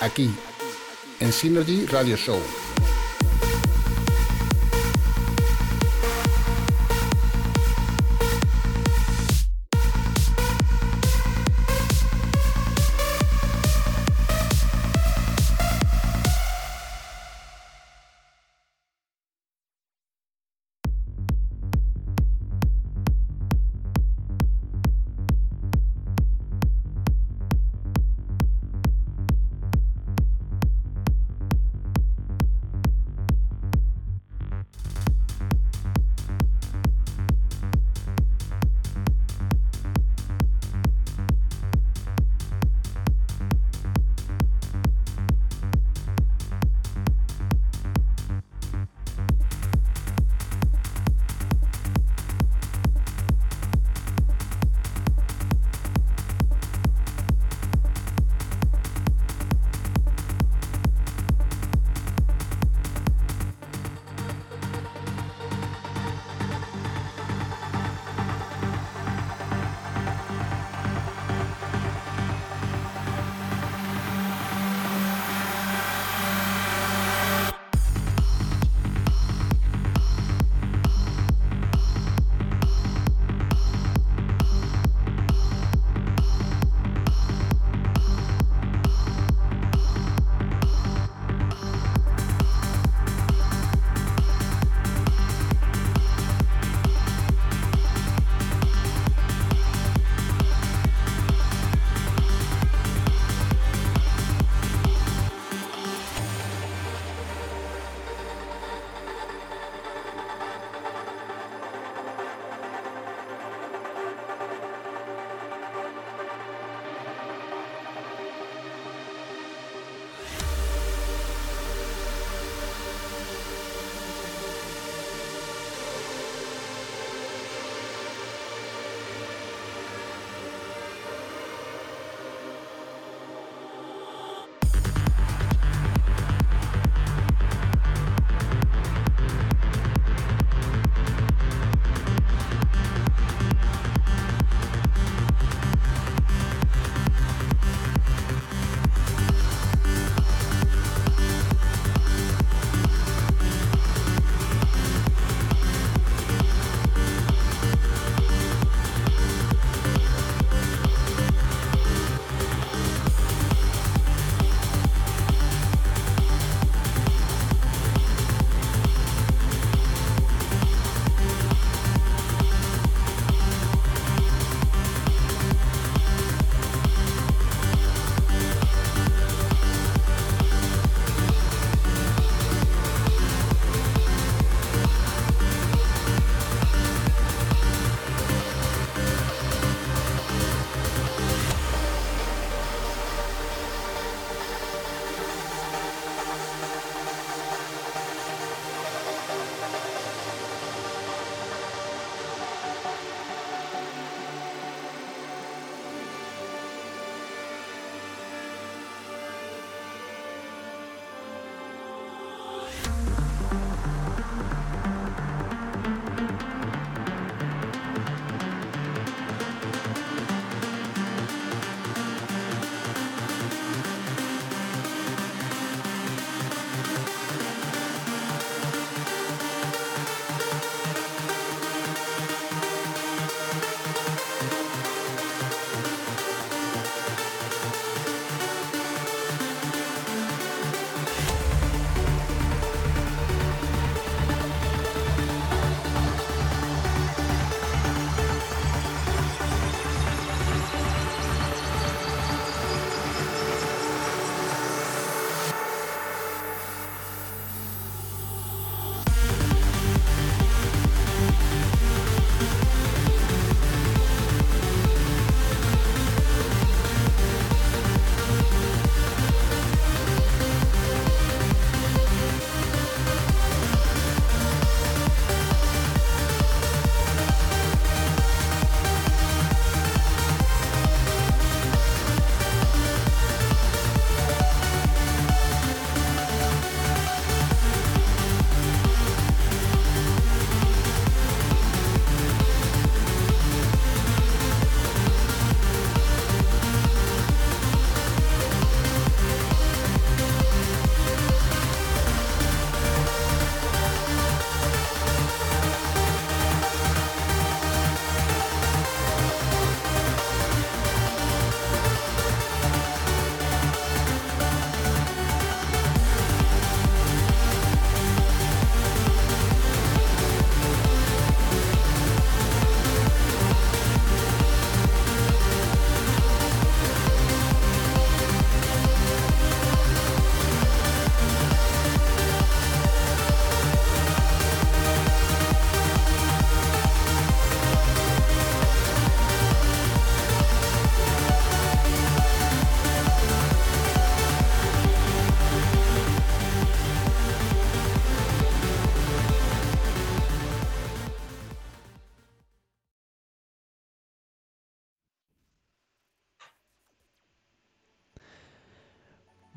Aquí, en Synergy Radio Show.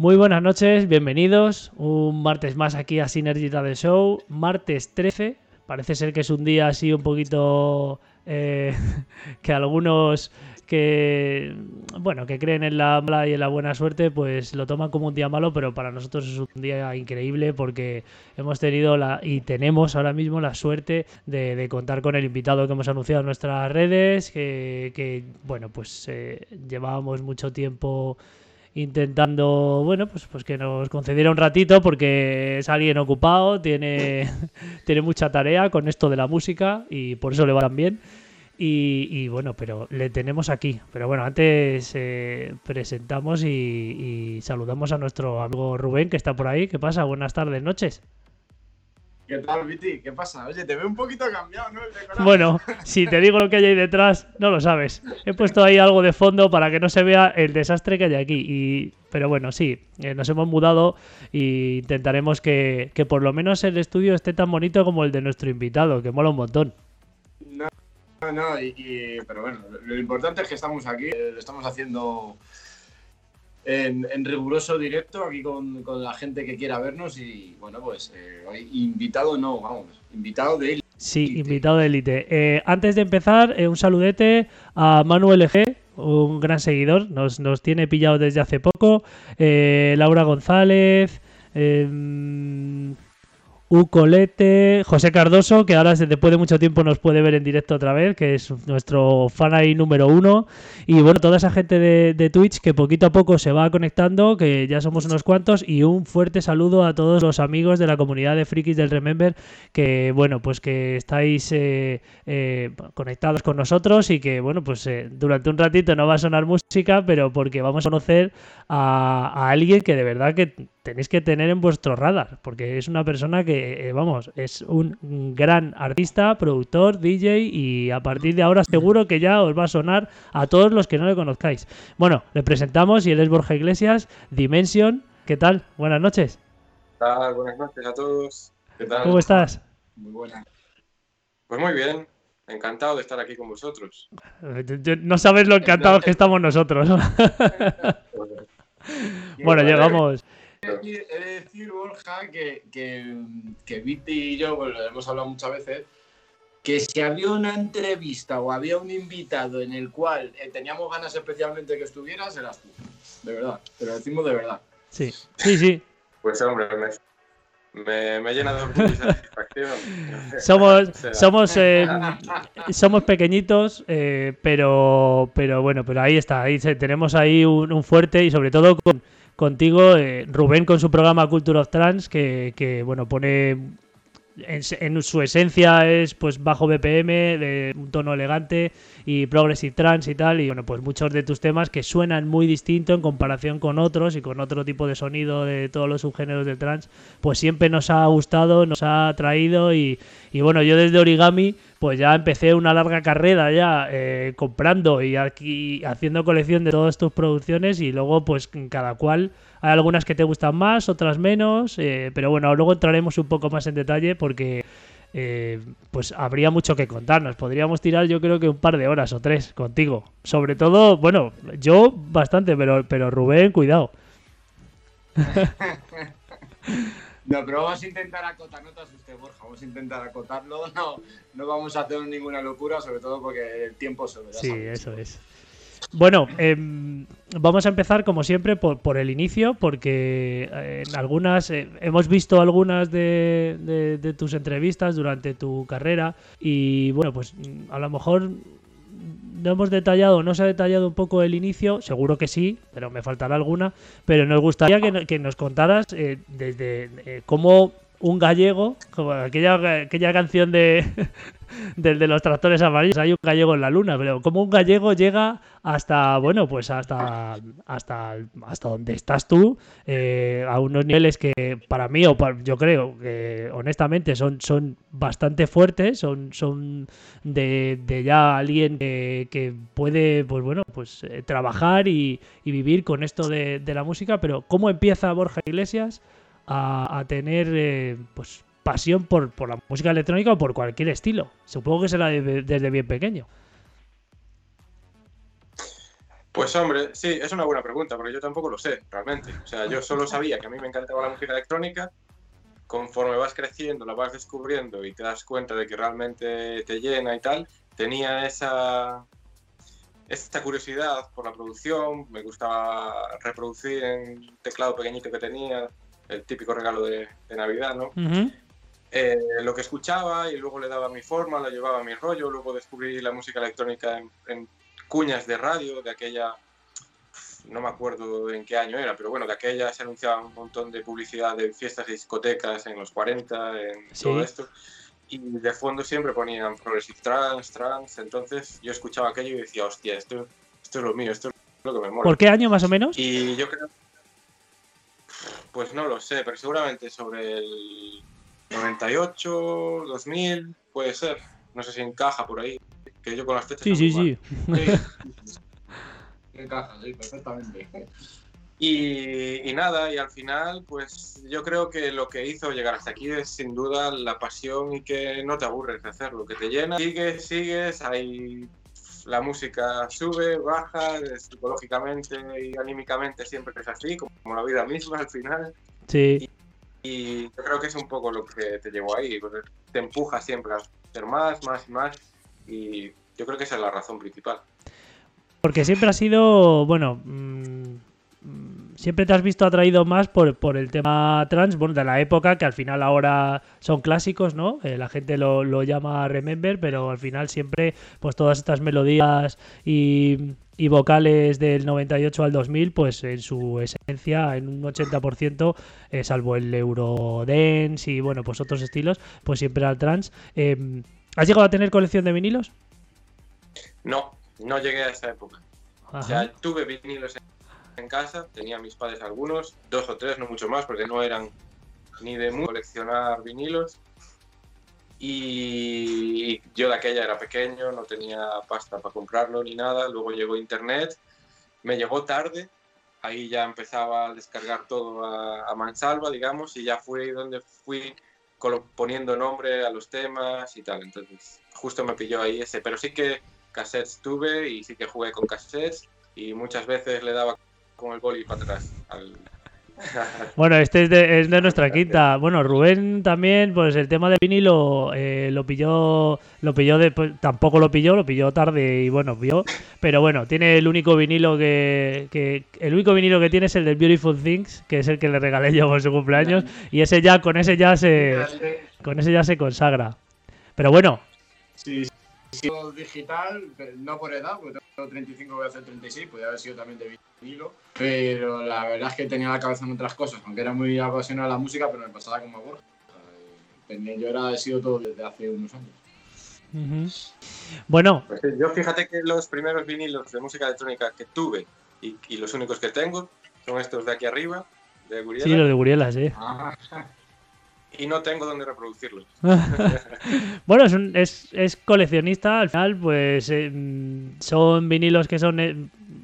Muy buenas noches, bienvenidos. Un martes más aquí a Synergy Radio Show, martes 13. Parece ser que es un día así un poquito eh, que algunos que bueno que creen en la mala y en la buena suerte pues lo toman como un día malo pero para nosotros es un día increíble porque hemos tenido la y tenemos ahora mismo la suerte de, contar con el invitado que hemos anunciado en nuestras redes que, bueno pues eh, llevábamos mucho tiempo intentando, bueno, pues, pues que nos concediera un ratito porque es alguien ocupado, tiene, tiene mucha tarea con esto de la música y por eso le va tan bien. Y, bueno, pero le tenemos aquí. Pero bueno, antes eh, presentamos y, saludamos a nuestro amigo Rubén que está por ahí. ¿Qué pasa? Buenas tardes, noches. ¿Qué tal, Viti? ¿Qué pasa? Oye, te veo un poquito cambiado, ¿no? bueno, si te digo lo que hay ahí detrás, no lo sabes. He puesto ahí algo de fondo para que no se vea el desastre que hay aquí. Y... Pero bueno, sí, eh, nos hemos mudado e intentaremos que, que por lo menos el estudio esté tan bonito como el de nuestro invitado, que mola un montón. No, no, y, pero bueno, lo importante es que estamos aquí, eh, lo estamos haciendo en, riguroso directo aquí con, la gente que quiera vernos y bueno, pues eh, invitado no, vamos, invitado de élite. Sí, invitado de élite. Eh, antes de empezar, un saludete a Manuel G, un gran seguidor, nos, nos tiene pillado desde hace poco, Laura González, Ucolete, José Cardoso, que ahora después de mucho tiempo nos puede ver en directo otra vez, que es nuestro fan ahí número uno. Y bueno, toda esa gente de, Twitch que poquito a poco se va conectando, que ya somos unos cuantos. Y un fuerte saludo a todos los amigos de la comunidad de frikis del Remember, que bueno, pues que estáis eh, eh, conectados con nosotros y que bueno, pues eh, durante un ratito no va a sonar música, pero porque vamos a conocer a, a alguien que de verdad que tenéis que tener en vuestro radar, porque es una persona que, eh, vamos, es un gran artista, productor, DJ y a partir de ahora seguro que ya os va a sonar a todos los que no le conozcáis. Bueno, le presentamos y él es Borja Iglesias, Dimension. ¿Qué tal? Buenas noches. ¿Qué tal? Buenas noches a todos. ¿Qué tal? ¿Cómo estás? Muy buena. Pues muy bien. Encantado de estar aquí con vosotros. No sabes lo encantados que estamos nosotros. bueno, llegamos. He de decir, Borja, que, que, que Viti y yo, pues lo hemos hablado muchas veces, que si había una entrevista o había un invitado en el cual eh, teníamos ganas especialmente que estuvieras, eras tú. De verdad, te lo decimos de verdad. Sí, sí, sí. Pues hombre, me, me, llena de satisfacción. somos, somos, eh, somos pequeñitos, eh, pero, pero bueno, pero ahí está. Ahí tenemos ahí un, un fuerte y sobre todo con contigo, eh, Rubén con su programa Culture of Trans, que, que bueno, pone en, su esencia es pues bajo BPM, de un tono elegante y progressive trance y tal. Y bueno, pues muchos de tus temas que suenan muy distinto en comparación con otros y con otro tipo de sonido de todos los subgéneros de trance, pues siempre nos ha gustado, nos ha traído y, y bueno, yo desde Origami pues ya empecé una larga carrera ya eh, comprando y aquí haciendo colección de todas tus producciones y luego pues cada cual hay algunas que te gustan más, otras menos, eh, pero bueno, luego entraremos un poco más en detalle porque eh, pues habría mucho que contarnos. Podríamos tirar yo creo que un par de horas o tres contigo. Sobre todo, bueno, yo bastante, pero, pero Rubén, cuidado. No, pero vamos a intentar acotar, no te Borja, vamos a intentar acotarlo, no, no vamos a hacer ninguna locura, sobre todo porque el tiempo se Sí, eso es. Bueno, em, vamos a empezar como siempre por, por el inicio, porque eh, en algunas eh, hemos visto algunas de, de, tus entrevistas durante tu carrera y bueno, pues a lo mejor no hemos detallado, no se ha detallado un poco el inicio, seguro que sí, pero me faltará alguna, pero nos gustaría que, nos contaras eh, desde cómo un gallego, como aquella, aquella canción de, de los tractores amarillos, hay un gallego en la luna, pero como un gallego llega hasta, bueno, pues hasta hasta, hasta donde estás tú, eh, a unos niveles que para mí, o yo creo que honestamente son, son bastante fuertes, son, son de, de ya alguien que, que, puede, pues bueno, pues eh, trabajar y, y, vivir con esto de, de la música, pero ¿cómo empieza Borja Iglesias? A, tener eh, pues pasión por, por, la música electrónica o por cualquier estilo. Supongo que será desde bien pequeño. Pues hombre, sí, es una buena pregunta, porque yo tampoco lo sé, realmente. O sea, yo solo sabía que a mí me encantaba la música electrónica. Conforme vas creciendo, la vas descubriendo y te das cuenta de que realmente te llena y tal, tenía esa, esta curiosidad por la producción, me gustaba reproducir en teclado pequeñito que tenía, el típico regalo de, de Navidad, ¿no? Eh, lo que escuchaba y luego le daba mi forma, lo llevaba a mi rollo, luego descubrí la música electrónica en, en cuñas de radio, de aquella, no me acuerdo en qué año era, pero bueno, de aquella se anunciaba un montón de publicidad de fiestas y discotecas en los 40, en Sí. todo esto, y de fondo siempre ponían Progressive Trance, Trance, entonces yo escuchaba aquello y decía, hostia, esto, esto es lo mío, esto es lo que me mola. ¿Por qué año más o menos? Y yo creo. Pues no lo sé, pero seguramente sobre el 98, 2000, puede ser. No sé si encaja por ahí. Que yo con las fechas. Sí, sí, sí. Sí. Encaja, sí, perfectamente. Y, y nada, y al final, pues yo creo que lo que hizo llegar hasta aquí es sin duda la pasión y que no te aburres de hacerlo, que te llena. Sigues, sigues, ahí la música sube, baja, psicológicamente y anímicamente siempre es así, como la vida misma al final. Sí. Y yo creo que es un poco lo que te llevó ahí, te empuja siempre a hacer más, más y más. Y yo creo que esa es la razón principal. Porque siempre ha sido, bueno, mm, siempre te has visto atraído más por, por el tema trans, bueno, de la época, que al final ahora son clásicos, ¿no? Eh, la gente lo, lo llama Remember, pero al final siempre, pues todas estas melodías y, y vocales del 98 al 2000, pues en su esencia, en un 80%, eh, salvo el Eurodance y, bueno, pues otros estilos, pues siempre al trans. Eh, ¿Has llegado a tener colección de vinilos? No, no llegué a esa época. O sea, tuve vinilos en, en casa, tenía mis padres algunos, dos o tres, no mucho más, porque no eran ni de mu- coleccionar vinilos. Y yo de aquella era pequeño, no tenía pasta para comprarlo ni nada. Luego llegó internet, me llegó tarde, ahí ya empezaba a descargar todo a, a mansalva, digamos, y ya fue donde fui poniendo nombre a los temas y tal. Entonces, justo me pilló ahí ese. Pero sí que cassettes tuve y sí que jugué con cassettes y muchas veces le daba con el boli para atrás. al- Bueno, este es de, es de nuestra quinta. Bueno, Rubén también, pues el tema del vinilo eh, lo pilló, lo pilló de, pues, tampoco lo pilló, lo pilló tarde y bueno, vio. Pero bueno, tiene el único vinilo que, que, el único vinilo que tiene es el de Beautiful Things, que es el que le regalé yo por su cumpleaños y ese ya, con ese ya se, con ese ya se consagra. Pero bueno, Sí, sí, digital, pero no por edad, porque tengo 35, voy a hacer 36, podría haber sido también de vinilo, pero la verdad es que tenía la cabeza en otras cosas, aunque era muy apasionado a la música, pero me pasaba como a Borja. Yo era, he sido todo desde hace unos años. ujú. bueno, Pues sí, yo fíjate que los primeros vinilos de música electrónica que tuve y, y los únicos que tengo son estos de aquí arriba, de Guriela, sí, lo de Gurielas, eh. Ah, y no tengo dónde reproducirlos. Bueno, es, un- es, es coleccionista, al final, pues eh, son vinilos que son eh,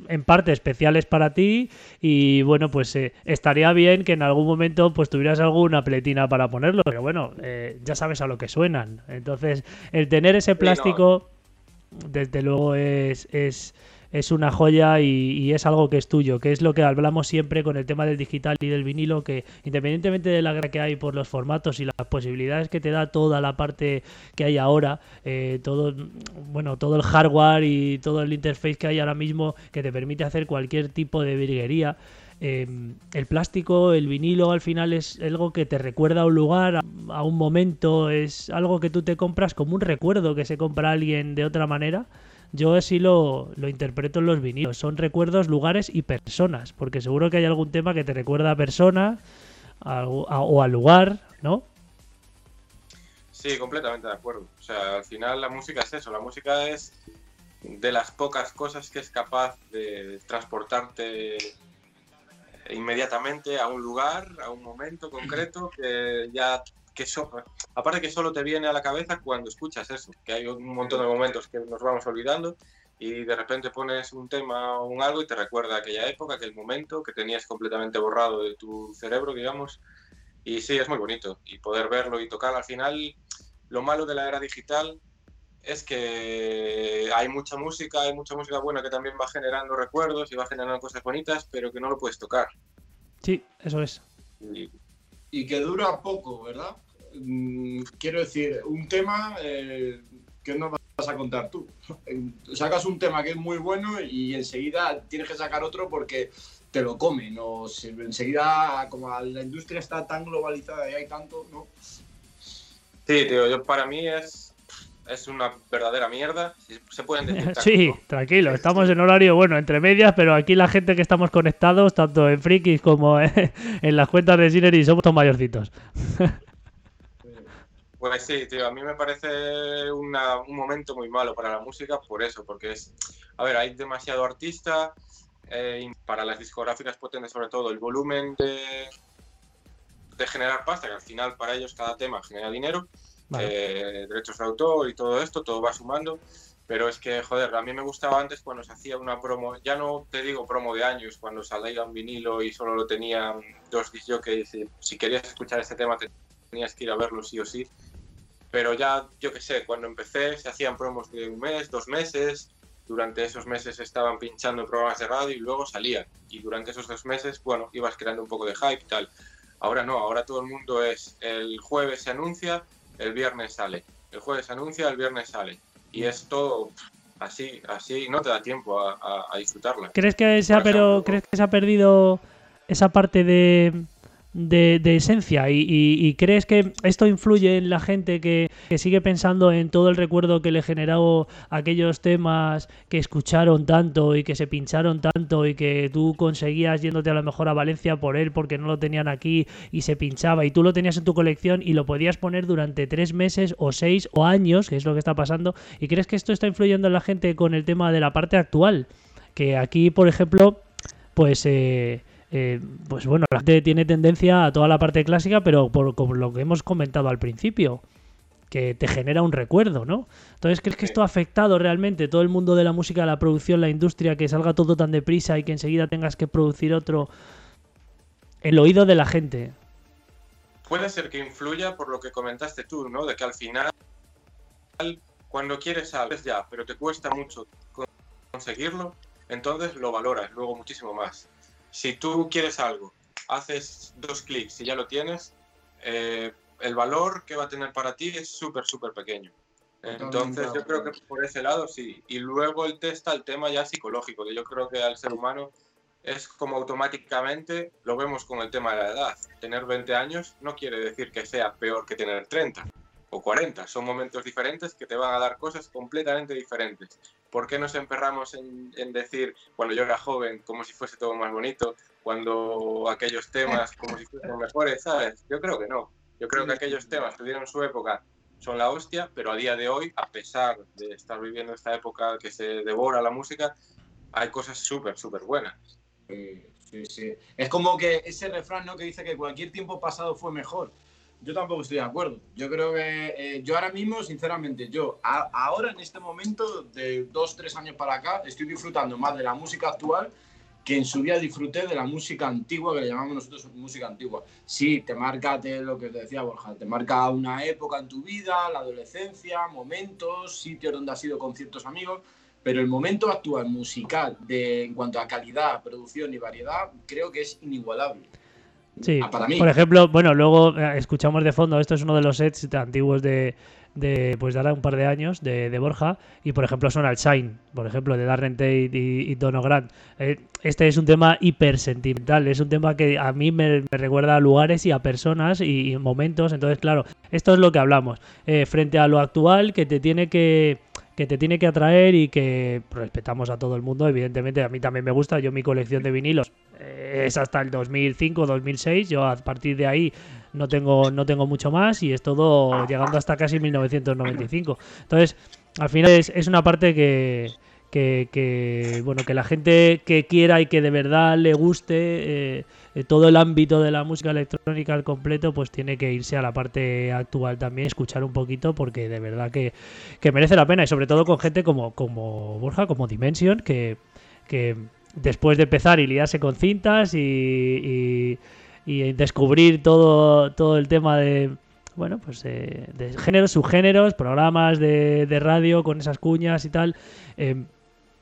en parte especiales para ti y bueno, pues eh, estaría bien que en algún momento pues tuvieras alguna pletina para ponerlo, pero bueno, eh, ya sabes a lo que suenan. Entonces, el tener ese no. plástico, desde luego es, es, es una joya y, es algo que es tuyo, que es lo que hablamos siempre con el tema del digital y del vinilo, que independientemente de la guerra que hay por los formatos y las posibilidades que te da toda la parte que hay ahora, eh, todo, bueno, todo el hardware y todo el interface que hay ahora mismo que te permite hacer cualquier tipo de virguería. eh, el plástico, el vinilo al final es algo que te recuerda a un lugar, a, a un momento, es algo que tú te compras como un recuerdo que se compra alguien de otra manera. Yo así lo, lo interpreto en los vinilos. Son recuerdos, lugares y personas. Porque seguro que hay algún tema que te recuerda a persona a- a- o al lugar, ¿no? Sí, completamente de acuerdo. O sea, al final la música es eso, la música es de las pocas cosas que es capaz de transportarte inmediatamente a un lugar, a un momento concreto que ya que so- aparte que solo te viene a la cabeza cuando escuchas eso, que hay un montón de momentos que nos vamos olvidando y de repente pones un tema o un algo y te recuerda aquella época, aquel momento que tenías completamente borrado de tu cerebro, digamos. Y sí, es muy bonito. Y poder verlo y tocar al final, lo malo de la era digital es que hay mucha música, hay mucha música buena que también va generando recuerdos y va generando cosas bonitas, pero que no lo puedes tocar. Sí, eso es. Y, que dura poco, ¿verdad? Mm, quiero decir, un tema eh, que no vas a contar tú. Sacas un tema que es muy bueno y enseguida tienes que sacar otro porque te lo comen. O enseguida, como la industria está tan globalizada y hay tanto, ¿no? Sí, tío, yo para mí es, es una verdadera mierda. Se pueden decir. Sí, tranquilo, estamos en horario bueno, entre medias, pero aquí la gente que estamos conectados, tanto en Frikis como en las cuentas de Synergy, somos todos mayorcitos. Pues sí, tío, a mí me parece un momento muy malo para la música por eso, porque es, a ver, hay demasiado artista, eh, para las discográficas potentes sobre todo el volumen de, de generar pasta, que al final para ellos cada tema genera dinero, eh, derechos de autor y todo esto, todo va sumando. Pero es que, joder, a mí me gustaba antes cuando se hacía una promo, ya no te digo promo de años, cuando salía un vinilo y solo lo tenían dos disjockeys y si querías escuchar este tema tenías que ir a verlo sí o sí. Pero ya, yo qué sé, cuando empecé se hacían promos de un mes, dos meses, durante esos meses estaban pinchando programas de radio y luego salían. Y durante esos dos meses, bueno, ibas creando un poco de hype y tal. Ahora no, ahora todo el mundo es el jueves se anuncia, el viernes sale. El jueves se anuncia, el viernes sale. Y es todo así, así, no te da tiempo a, disfrutarla. ¿Crees que, se ha, pero, ¿Crees que se ha perdido esa parte de, de, esencia y, crees que esto influye en la gente que, sigue pensando en todo el recuerdo que le generó aquellos temas que escucharon tanto y que se pincharon tanto y que tú conseguías yéndote a lo mejor a Valencia por él porque no lo tenían aquí y se pinchaba y tú lo tenías en tu colección y lo podías poner durante tres meses o seis o años, que es lo que está pasando, y crees que esto está influyendo en la gente con el tema de la parte actual, que aquí por ejemplo pues eh, eh, pues bueno, la gente tiene tendencia a toda la parte clásica, pero por lo que hemos comentado al principio, que te genera un recuerdo, ¿no? Entonces, ¿crees que esto ha afectado realmente todo el mundo de la música, la producción, la industria, que salga todo tan deprisa y que enseguida tengas que producir otro? El oído de la gente. Puede ser que influya por lo que comentaste tú, ¿no? De que al final, cuando quieres algo, ya, pero te cuesta mucho conseguirlo, entonces lo valoras luego muchísimo más si tú quieres algo, haces dos clics y ya lo tienes, eh, el valor que va a tener para ti es súper, súper pequeño. Entonces yo creo que por ese lado sí. Y luego el testa el tema ya psicológico, que yo creo que al ser humano es como automáticamente lo vemos con el tema de la edad. Tener 20 años no quiere decir que sea peor que tener 30 o 40. Son momentos diferentes que te van a dar cosas completamente diferentes. ¿Por qué nos emperramos en, decir cuando yo era joven como si fuese todo más bonito, cuando aquellos temas como si fuesen mejores, ¿sabes? Yo creo que no. Yo creo que aquellos temas tuvieron su época son la hostia, pero a día de hoy, a pesar de estar viviendo esta época que se devora la música, hay cosas súper, súper buenas. Sí, sí, Es como que ese refrán ¿no? que dice que cualquier tiempo pasado fue mejor yo tampoco estoy de acuerdo. Yo creo que eh, yo ahora mismo, sinceramente, yo ahora en este momento, de dos, tres años para acá, estoy disfrutando más de la música actual que en su día disfruté de la música antigua, que le llamamos nosotros música antigua. Sí, te marca lo que te decía Borja, te marca una época en tu vida, la adolescencia, momentos, sitios donde has ido con ciertos amigos, pero el momento actual musical de, en cuanto a calidad, producción y variedad, creo que es inigualable. Sí, ah, por ejemplo, bueno, luego eh, escuchamos de fondo, esto es uno de los sets antiguos de, de pues de ahora un par de años de, Borja y por ejemplo suena el Shine por ejemplo de Darren Tate y, Dono Grant. Eh, este es un tema hiper sentimental es un tema que a mí me, recuerda a lugares y a personas y, momentos. Entonces claro esto es lo que hablamos. Eh, frente a lo actual que te tiene que que te tiene que atraer y que respetamos a todo el mundo. Evidentemente, a mí también me gusta. Yo mi colección de vinilos eh, es hasta el 2005, 2006. Yo a partir de ahí no tengo, no tengo mucho más y es todo llegando hasta casi 1995. Entonces, al final es, es una parte que, que, bueno que la gente que quiera y que de verdad le guste eh, todo el ámbito de la música electrónica al completo pues tiene que irse a la parte actual también escuchar un poquito porque de verdad que, merece la pena y sobre todo con gente como como Borja como Dimension que, que después de empezar y liarse con cintas y, y descubrir todo todo el tema de bueno, pues eh, de géneros, subgéneros, programas de, de radio con esas cuñas y tal. Eh,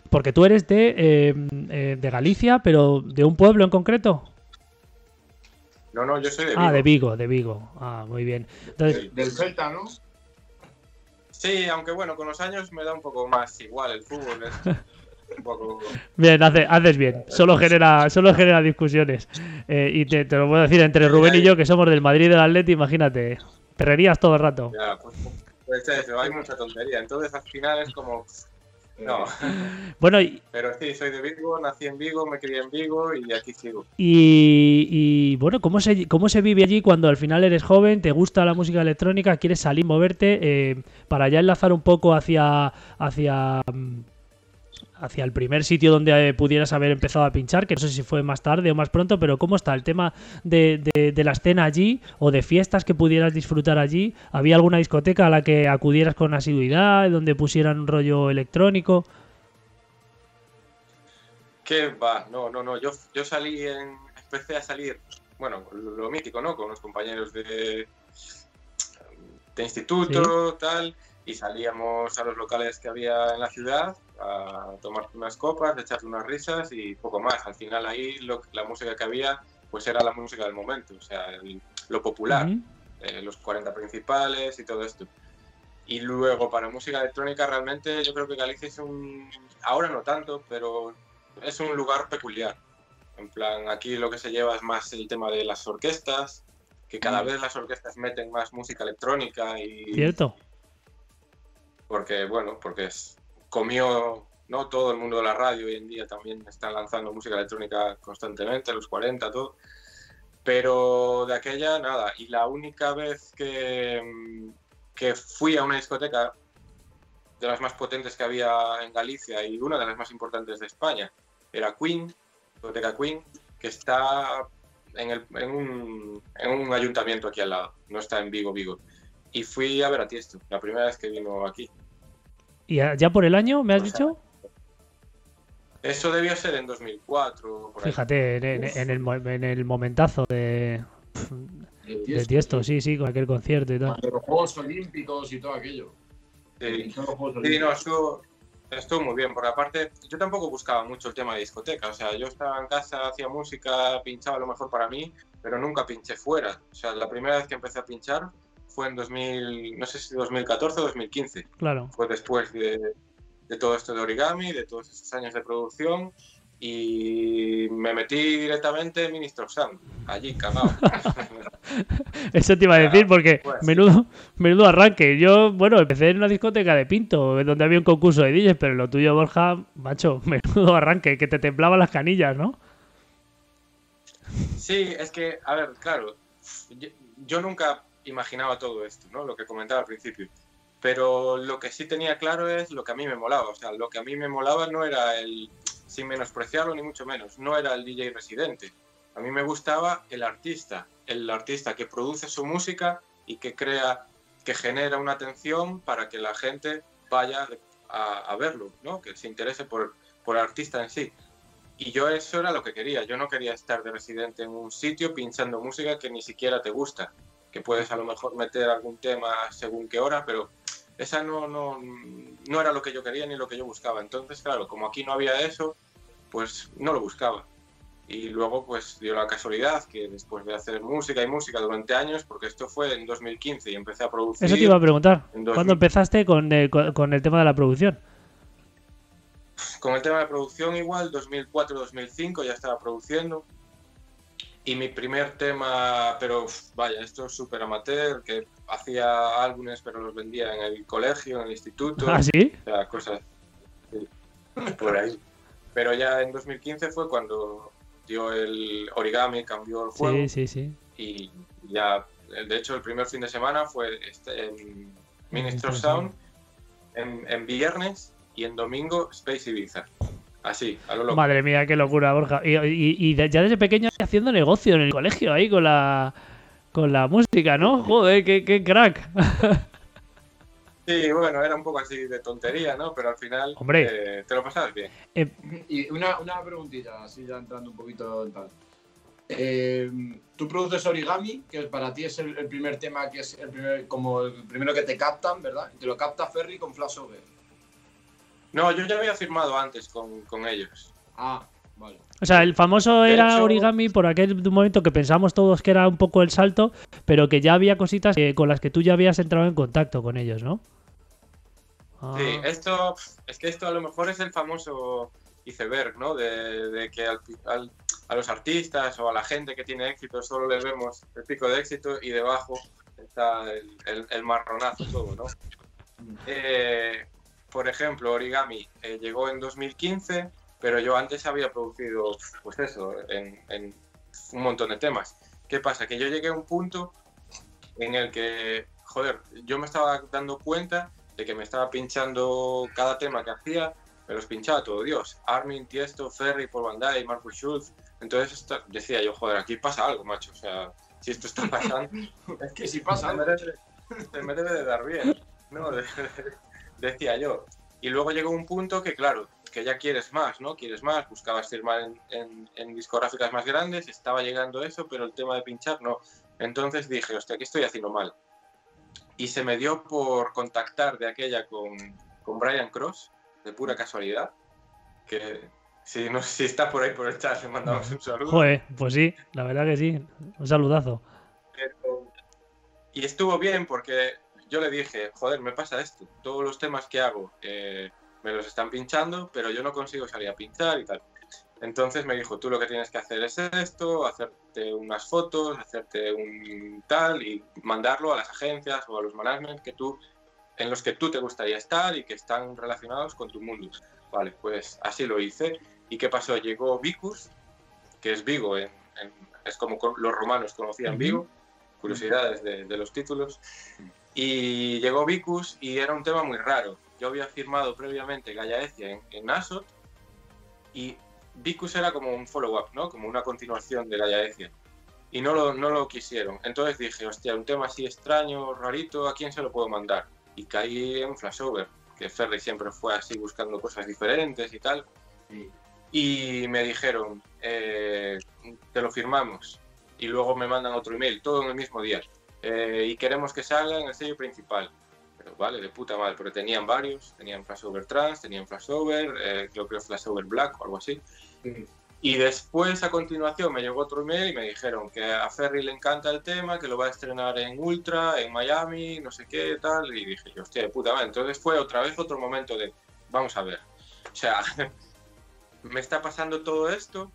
porque tú eres de, eh, eh, de Galicia, pero de un pueblo en concreto. No, no, yo soy de Vigo. Ah, de Vigo, de Vigo. Ah, muy bien. Entonces, Del Celta, ¿no? Sí, aunque bueno, con los años me da un poco más igual el fútbol. Es un poco... bien, hace- haces bien. Solo genera, solo genera discusiones. Eh, y te, te lo puedo decir entre Rubén y yo, que somos del Madrid y del Atleti, imagínate. Perrerías todo el rato. Ya, pues, pues eso, hay mucha tontería. Entonces al final es como... No, Bueno, y, pero sí, soy de Vigo, nací en Vigo, me crié en Vigo y aquí sigo. y- y, bueno, ¿cómo se, ¿cómo se vive allí cuando al final eres joven, te gusta la música electrónica, quieres salir, moverte? eh, para ya enlazar un poco hacia, hacia, mm, hacia el primer sitio donde eh, pudieras haber empezado a pinchar, que no sé si fue más tarde o más pronto, pero ¿cómo está el tema de, de- de la escena allí o de fiestas que pudieras disfrutar allí? ¿Había alguna discoteca a la que acudieras con asiduidad, donde pusieran un rollo electrónico? ¿Qué va? No, no, no. Yo, yo salí en. Empecé a salir, bueno, lo, lo mítico, ¿no? Con los compañeros de, de instituto, tal, y salíamos a los locales que había en la ciudad a tomar unas copas, a echar unas risas y poco más. Al final ahí lo- la música que había, pues era la música del momento, o sea, el- lo popular Ujú. eh, los 40 principales y todo esto. Y luego para música electrónica realmente yo creo que Galicia es un, ahora no tanto, pero es un lugar peculiar. En plan, aquí lo que se lleva es más el tema de las orquestas, que cada Mm. vez las orquestas meten más música electrónica y ¿Cierto? Porque bueno, porque es, comió no todo el mundo de la radio hoy en día también están lanzando música electrónica constantemente, los 40, todo. Pero de aquella nada. Y la única vez que, que fui a una discoteca de las más potentes que había en Galicia y una de las más importantes de España era Queen, discoteca Queen, que está en, el- en un, en un ayuntamiento aquí al lado, no está en Vigo, Vigo. Y fui a ver a Tiesto, la primera vez que vino aquí. ¿Y ya por el año, me has O sea, dicho? Eso debió ser en 2004. Por. Fíjate, en, en- en el, mo- en el momentazo de, de Tiesto, sí, sí, con aquel concierto y tal. De los Juegos Olímpicos y todo aquello. Sí, no, estuvo, estuvo muy bien, porque aparte yo tampoco buscaba mucho el tema de discoteca, o sea, yo estaba en casa, hacía música, pinchaba lo mejor para mí, pero nunca pinché fuera. O sea, la primera vez que empecé a pinchar fue en 2000, no sé si 2014 o 2015, Claro. fue después de, de todo esto de origami, de todos estos años de producción, y me metí directamente en Ministro Sound, allí, cagado. Eso te iba a decir porque pues. menudo, menudo arranque. Yo, bueno, empecé en una discoteca de Pinto, donde había un concurso de DJs, pero lo tuyo, Borja, macho, menudo arranque, que te temblaban las canillas, ¿no? Sí, es que, a ver, claro, yo, yo nunca imaginaba todo esto, ¿no? Lo que comentaba al principio. Pero lo que sí tenía claro es lo que a mí me molaba. O sea, lo que a mí me molaba no era el, sin menospreciarlo ni mucho menos, no era el DJ residente. A mí me gustaba el artista, el artista que produce su música y que crea, que genera una atención para que la gente vaya a, a verlo, ¿no? Que se interese por, por el artista en sí. Y yo eso era lo que quería. Yo no quería estar de residente en un sitio pinchando música que ni siquiera te gusta. Que puedes a lo mejor meter algún tema según qué hora, pero esa no, no, no era lo que yo quería ni lo que yo buscaba. Entonces, claro, como aquí no había eso, pues no lo buscaba. Y luego, pues dio la casualidad que después de hacer música y música durante años, porque esto fue en 2015 y empecé a producir. Eso te iba a preguntar. en 2000. ¿Cuándo empezaste con, eh, con, con el tema de la producción? Con el tema de producción igual, 2004-2005 ya estaba produciendo. Y mi primer tema, pero vaya, esto es súper amateur, que hacía álbumes pero los vendía en el colegio, en el instituto, ¿Ah, sí? o sea, cosas por ahí. Pero ya en 2015 fue cuando dio el origami, cambió el juego Sí, sí, sí. y ya, de hecho el primer fin de semana fue este, en Ministro Ministro Sound, en, en viernes y en domingo Space Ibiza. Así, a lo loco. Madre mía, qué locura, Borja. Y, y- y de- ya desde pequeño haciendo negocio en el colegio ahí con la con la música, ¿no? Joder, qué, qué crack. Sí, bueno, era un poco así de tontería, ¿no? Pero al final Hombre. eh, te lo pasabas bien. Y una, una preguntita, así ya entrando un poquito en tal. Eh, tú produces origami, que para ti es el, primer tema, que es el primer, como el primero que te captan, ¿verdad? Te lo capta Ferry con Flashover. No, yo ya había firmado antes con, con ellos. Ah, vale. O sea, el famoso era origami por aquel momento que pensamos todos que era un poco el salto, pero que ya había cositas con las que tú ya habías entrado en contacto con ellos, ¿no? Sí, ah. esto es que esto a lo mejor es el famoso iceberg, ¿no? De, que a los artistas o a la gente que tiene éxito solo les vemos el pico de éxito y debajo está el, marronazo todo, ¿no? Eh, por ejemplo, Origami eh, llegó en 2015, pero yo antes había producido, pues eso, en, un montón de temas. ¿Qué pasa? Que yo llegué a un punto en el que, joder, yo me estaba dando cuenta de que me estaba pinchando cada tema que hacía, me los pinchaba todo Dios. Armin, Tiesto, Ferry, Paul Van Dyke, Marcus Schultz. Entonces decía yo, joder, aquí pasa algo, macho. O sea, si esto está pasando, es que si pasa. Se me debe de dar bien. ¿no? Decía yo. Y luego llegó un punto que, claro, que ya quieres más, ¿no? Quieres más, buscabas firmar en, en, discográficas más grandes, estaba llegando eso, pero el tema de pinchar no. Entonces dije, hostia, ¿qué estoy haciendo mal? Y se me dio por contactar de aquella con, con Brian Cross, de pura casualidad, que si, no, si está por ahí por el chat, le mandamos un saludo. Joder, pues sí, la verdad que sí, un saludazo. y estuvo bien porque yo le dije, joder, me pasa esto, todos los temas que hago eh, me los están pinchando, pero yo no consigo salir a pinchar y tal. Entonces me dijo, tú lo que tienes que hacer es esto, hacerte unas fotos, hacerte un tal y mandarlo a las agencias o a los management que tú, en los que tú te gustaría estar y que están relacionados con tu mundo. Vale, pues así lo hice. ¿Y qué pasó? Llegó Vicus, que es Vigo, es como los romanos conocían Vigo, curiosidades de, de los títulos. Y llegó Vicus y era un tema muy raro. Yo había firmado previamente Gallaecia en, en Nasot y Vicus era como un follow-up, ¿no? Como una continuación de Gallaecia. Y no lo, no lo quisieron. Entonces dije, hostia, un tema así extraño, rarito, ¿a quién se lo puedo mandar? Y caí en Flashover, que Ferry siempre fue así buscando cosas diferentes y tal. Y me dijeron, eh, te lo firmamos. Y luego me mandan otro email, todo en el mismo día. Eh, y queremos que salga en el sello principal. Pero vale, de puta madre, porque tenían varios, tenían Flashover Trans, tenían Flashover, eh, creo que Flashover Black o algo así. Y después, a continuación, me llegó otro email y me dijeron que a Ferry le encanta el tema, que lo va a estrenar en Ultra, en Miami, no sé qué, tal. Y dije yo, hostia, de puta madre. Entonces fue otra vez otro momento de, vamos a ver. O sea, me está pasando todo esto,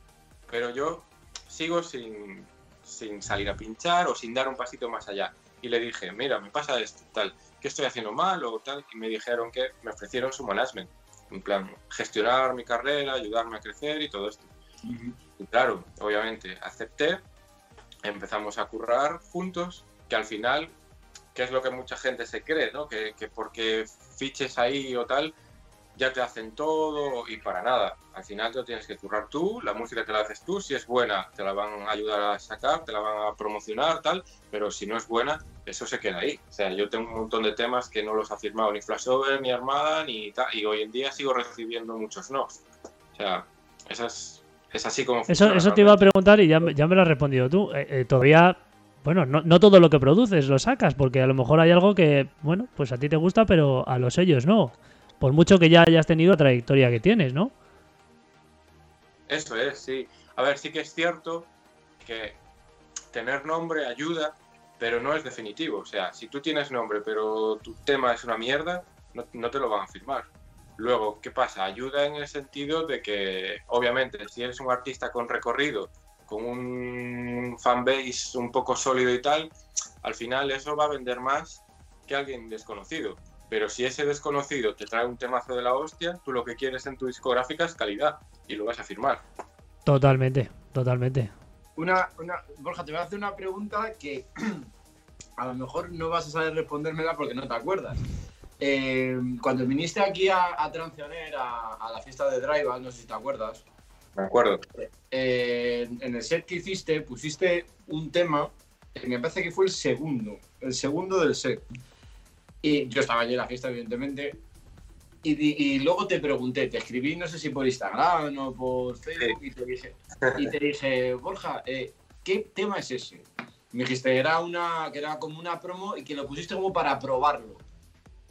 pero yo sigo sin, sin salir a pinchar o sin dar un pasito más allá. Y le dije, mira, me pasa esto, tal, ¿qué estoy haciendo mal o tal? Y me dijeron que me ofrecieron su management, en plan, gestionar mi carrera, ayudarme a crecer y todo esto. Y claro, obviamente acepté, empezamos a currar juntos, que al final, que es lo que mucha gente se cree, ¿no? Que, que porque fiches ahí o tal, ya te hacen todo y para nada. Al final te lo tienes que currar tú, la música te la haces tú, si es buena te la van a ayudar a sacar, te la van a promocionar, tal, pero si no es buena, eso se queda ahí. O sea, yo tengo un montón de temas que no los ha firmado ni Flashover, ni Armada, ni tal, y hoy en día sigo recibiendo muchos no. O sea, es, es así como... Eso, eso te iba a preguntar y ya, ya me lo has respondido tú. Eh, eh, todavía bueno, no, no, todo lo que produces lo sacas, porque a lo mejor hay algo que, bueno, pues a ti te gusta, pero a los sellos no. Por mucho que ya hayas tenido la trayectoria que tienes, ¿no? Eso es, sí. A ver, sí que es cierto que tener nombre ayuda, pero no es definitivo. O sea, si tú tienes nombre, pero tu tema es una mierda, no, te lo van a firmar. Luego, ¿qué pasa? Ayuda en el sentido de que, obviamente, si eres un artista con recorrido, con un fanbase un poco sólido y tal, al final eso va a vender más que alguien desconocido. Pero si ese desconocido te trae un temazo de la hostia, tú lo que quieres en tu discográfica es calidad y lo vas a firmar. Totalmente, totalmente. Una, una, Borja, te voy a hacer una pregunta que a lo mejor no vas a saber respondérmela porque no te acuerdas. Eh, cuando viniste aquí a, a Transioner, a, la fiesta de Drive, no sé si te acuerdas. Me acuerdo. Eh, en el set que hiciste, pusiste un tema, que me parece que fue el segundo, el segundo del set. Y yo estaba allí en la fiesta, evidentemente. Y, luego te pregunté, te escribí, no sé si por Instagram o por Facebook, y te dije, y te dije Borja, eh, ¿qué tema es ese? Me dijiste era una, que era como una promo y que lo pusiste como para probarlo.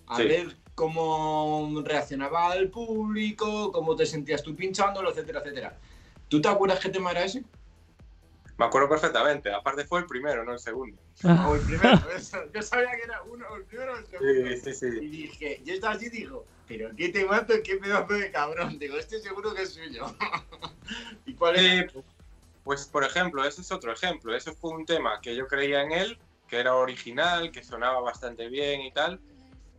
A Sí. ver cómo reaccionaba el público, cómo te sentías tú pinchándolo, etcétera, etcétera. ¿Tú te acuerdas qué tema era ese? Me acuerdo perfectamente. Aparte fue el primero, no el segundo. O el primero. eso. Yo sabía que era uno, el primero o el segundo. Sí, sí, sí. Y dije, yo estaba así y digo, pero qué te mato, qué pedazo de cabrón. Digo, este seguro que es suyo. ¿Y cuál era? Sí, pues por ejemplo, ese es otro ejemplo. Ese fue un tema que yo creía en él, que era original, que sonaba bastante bien y tal,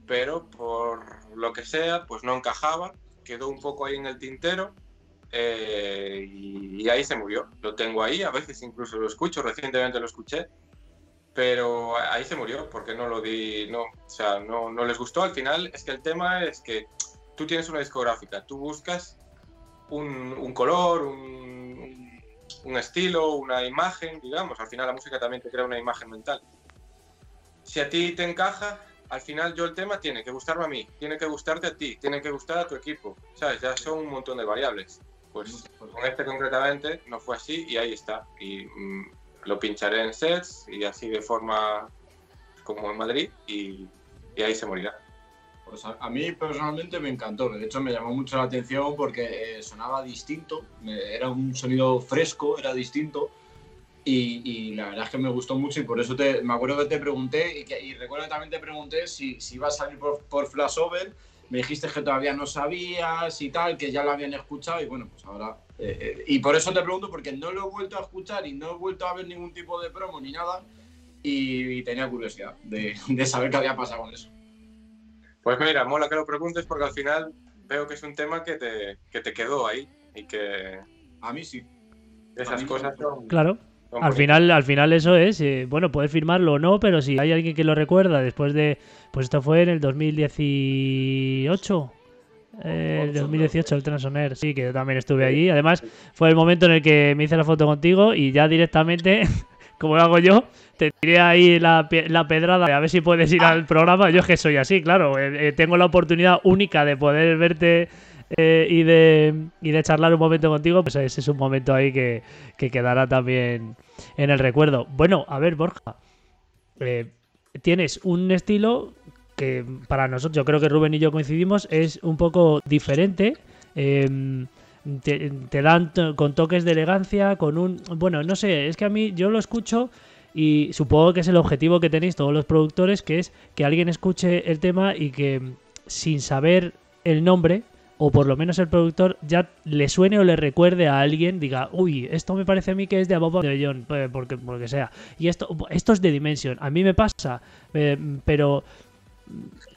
pero por lo que sea, pues no encajaba, quedó un poco ahí en el tintero eh, y, ahí se murió. Lo tengo ahí, a veces incluso lo escucho, recientemente lo escuché, pero ahí se murió porque no lo di, no, o sea, no, no les gustó. Al final es que el tema es que tú tienes una discográfica, tú buscas un, un color, un- un estilo, una imagen, digamos. Al final la música también te crea una imagen mental. Si a ti te encaja, al final yo el tema tiene que gustarme a mí, tiene que gustarte a ti, tiene que gustar a tu equipo. ¿Sabes? Ya son un montón de variables. Pues con este concretamente no fue así y ahí está. Y mm, lo pincharé en sets y así de forma como en Madrid y, y ahí se morirá. Pues a, a mí personalmente me encantó. De hecho, me llamó mucho la atención porque eh, sonaba distinto. me- era un sonido fresco, era distinto. Y, y la verdad es que me gustó mucho y por eso te, me acuerdo que te pregunté y, que, y recuerdo que también te pregunté si, si iba a salir por, por Flashover. Me dijiste que todavía no sabías y tal, que ya lo habían escuchado y bueno, pues ahora... eh, eh, y por eso te pregunto porque no lo he vuelto a escuchar y no he vuelto a ver ningún tipo de promo ni nada y, y tenía curiosidad de, de saber qué había pasado con eso. Pues mira, mola que lo preguntes porque al final veo que es un tema que te, que te quedó ahí y que A mí sí. A esas mí cosas son... Claro. Al final, al final eso es, eh, bueno, puedes firmarlo o no, pero si hay alguien que lo recuerda después de, pues esto fue en el 2018, eh, el Ocho, 2018 el Transoner, sí, que yo también estuve allí. Además, fue el momento en el que me hice la foto contigo y ya directamente, como lo hago yo, te tiré ahí la, la pedrada a ver si puedes ir al programa. Yo es que soy así, claro, eh, eh, tengo la oportunidad única de poder verte eh, y, de, y de charlar un momento contigo, pues ese es un momento ahí que, que quedará también en el recuerdo. Bueno, a ver, Borja, eh, tienes un estilo que para nosotros, yo creo que Rubén y yo coincidimos, es un poco diferente. eh, te, dan con toques de elegancia, con un... Bueno, no sé, es que a mí yo lo escucho y supongo que es el objetivo que tenéis todos los productores, que es que alguien escuche el tema y que sin saber el nombre, o por lo menos el productor, ya le suene o le recuerde a alguien, diga, uy, esto me parece a mí que es de Aboba de John, eh, porque, porque sea. Y esto, esto es de Dimension. A mí me pasa, eh, pero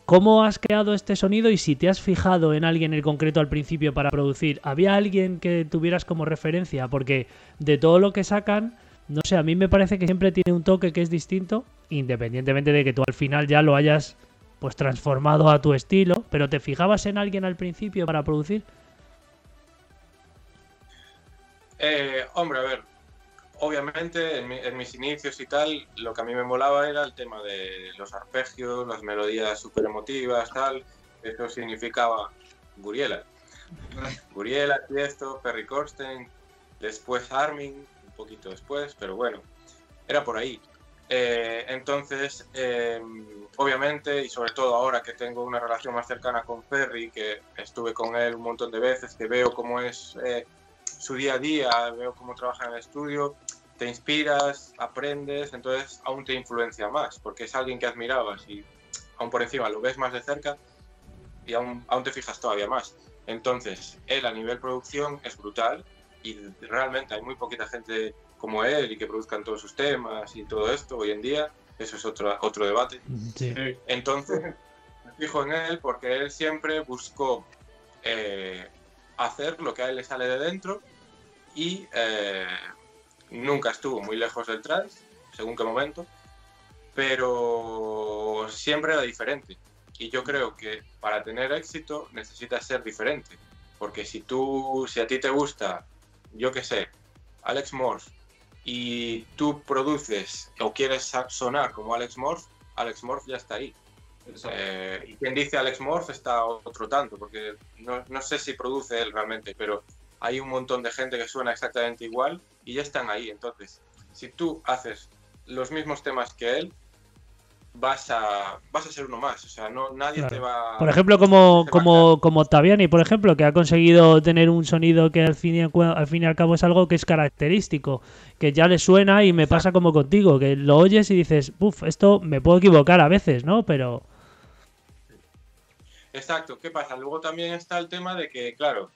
¿cómo has creado este sonido y si te has fijado en alguien en concreto al principio para producir? ¿Había alguien que tuvieras como referencia? Porque de todo lo que sacan, no sé, a mí me parece que siempre tiene un toque que es distinto, independientemente de que tú al final ya lo hayas pues transformado a tu estilo, pero ¿te fijabas en alguien al principio para producir? Eh, hombre, a ver, obviamente en, mi- en mis inicios y tal, lo que a mí me molaba era el tema de los arpegios, las melodías súper emotivas, tal. Eso significaba Guriela. Guriela, Tiesto, Perry Corsten, después Armin, un poquito después, pero bueno, era por ahí. Eh, entonces, eh, obviamente, y sobre todo ahora que tengo una relación más cercana con Perry, que estuve con él un montón de veces, que veo cómo es eh, su día a día, veo cómo trabaja en el estudio, te inspiras, aprendes, entonces aún te influencia más, porque es alguien que admirabas y aún por encima lo ves más de cerca y aún, aún te fijas todavía más. Entonces, él a nivel producción es brutal y realmente hay muy poquita gente como él y que produzcan todos sus temas y todo esto hoy en día. Eso es otro, otro debate. Sí. Entonces, me fijo en él porque él siempre buscó eh, hacer lo que a él le sale de dentro y eh, nunca estuvo muy lejos del trance, según qué momento, pero siempre era diferente. Y yo creo que para tener éxito necesitas ser diferente, porque si tú, si a ti te gusta, yo qué sé, Alex Morse, y tú produces o quieres sonar como Alex Morse, Alex Morse ya está ahí. Eh, y quien dice Alex Morse está otro tanto, porque no, no sé si produce él realmente, pero hay un montón de gente que suena exactamente igual y ya están ahí. Entonces, si tú haces los mismos temas que él, vas a, vas a ser uno más. O sea, no, nadie Claro. te va Por ejemplo, como, como, como Octaviani, por ejemplo, que ha conseguido tener un sonido que al fin, y al fin y al cabo es algo que es característico, que ya le suena y me pasa como contigo, que lo oyes y dices, uff, esto me puedo equivocar a veces, ¿no? Pero Exacto, ¿qué pasa? Luego también está el tema de que, claro,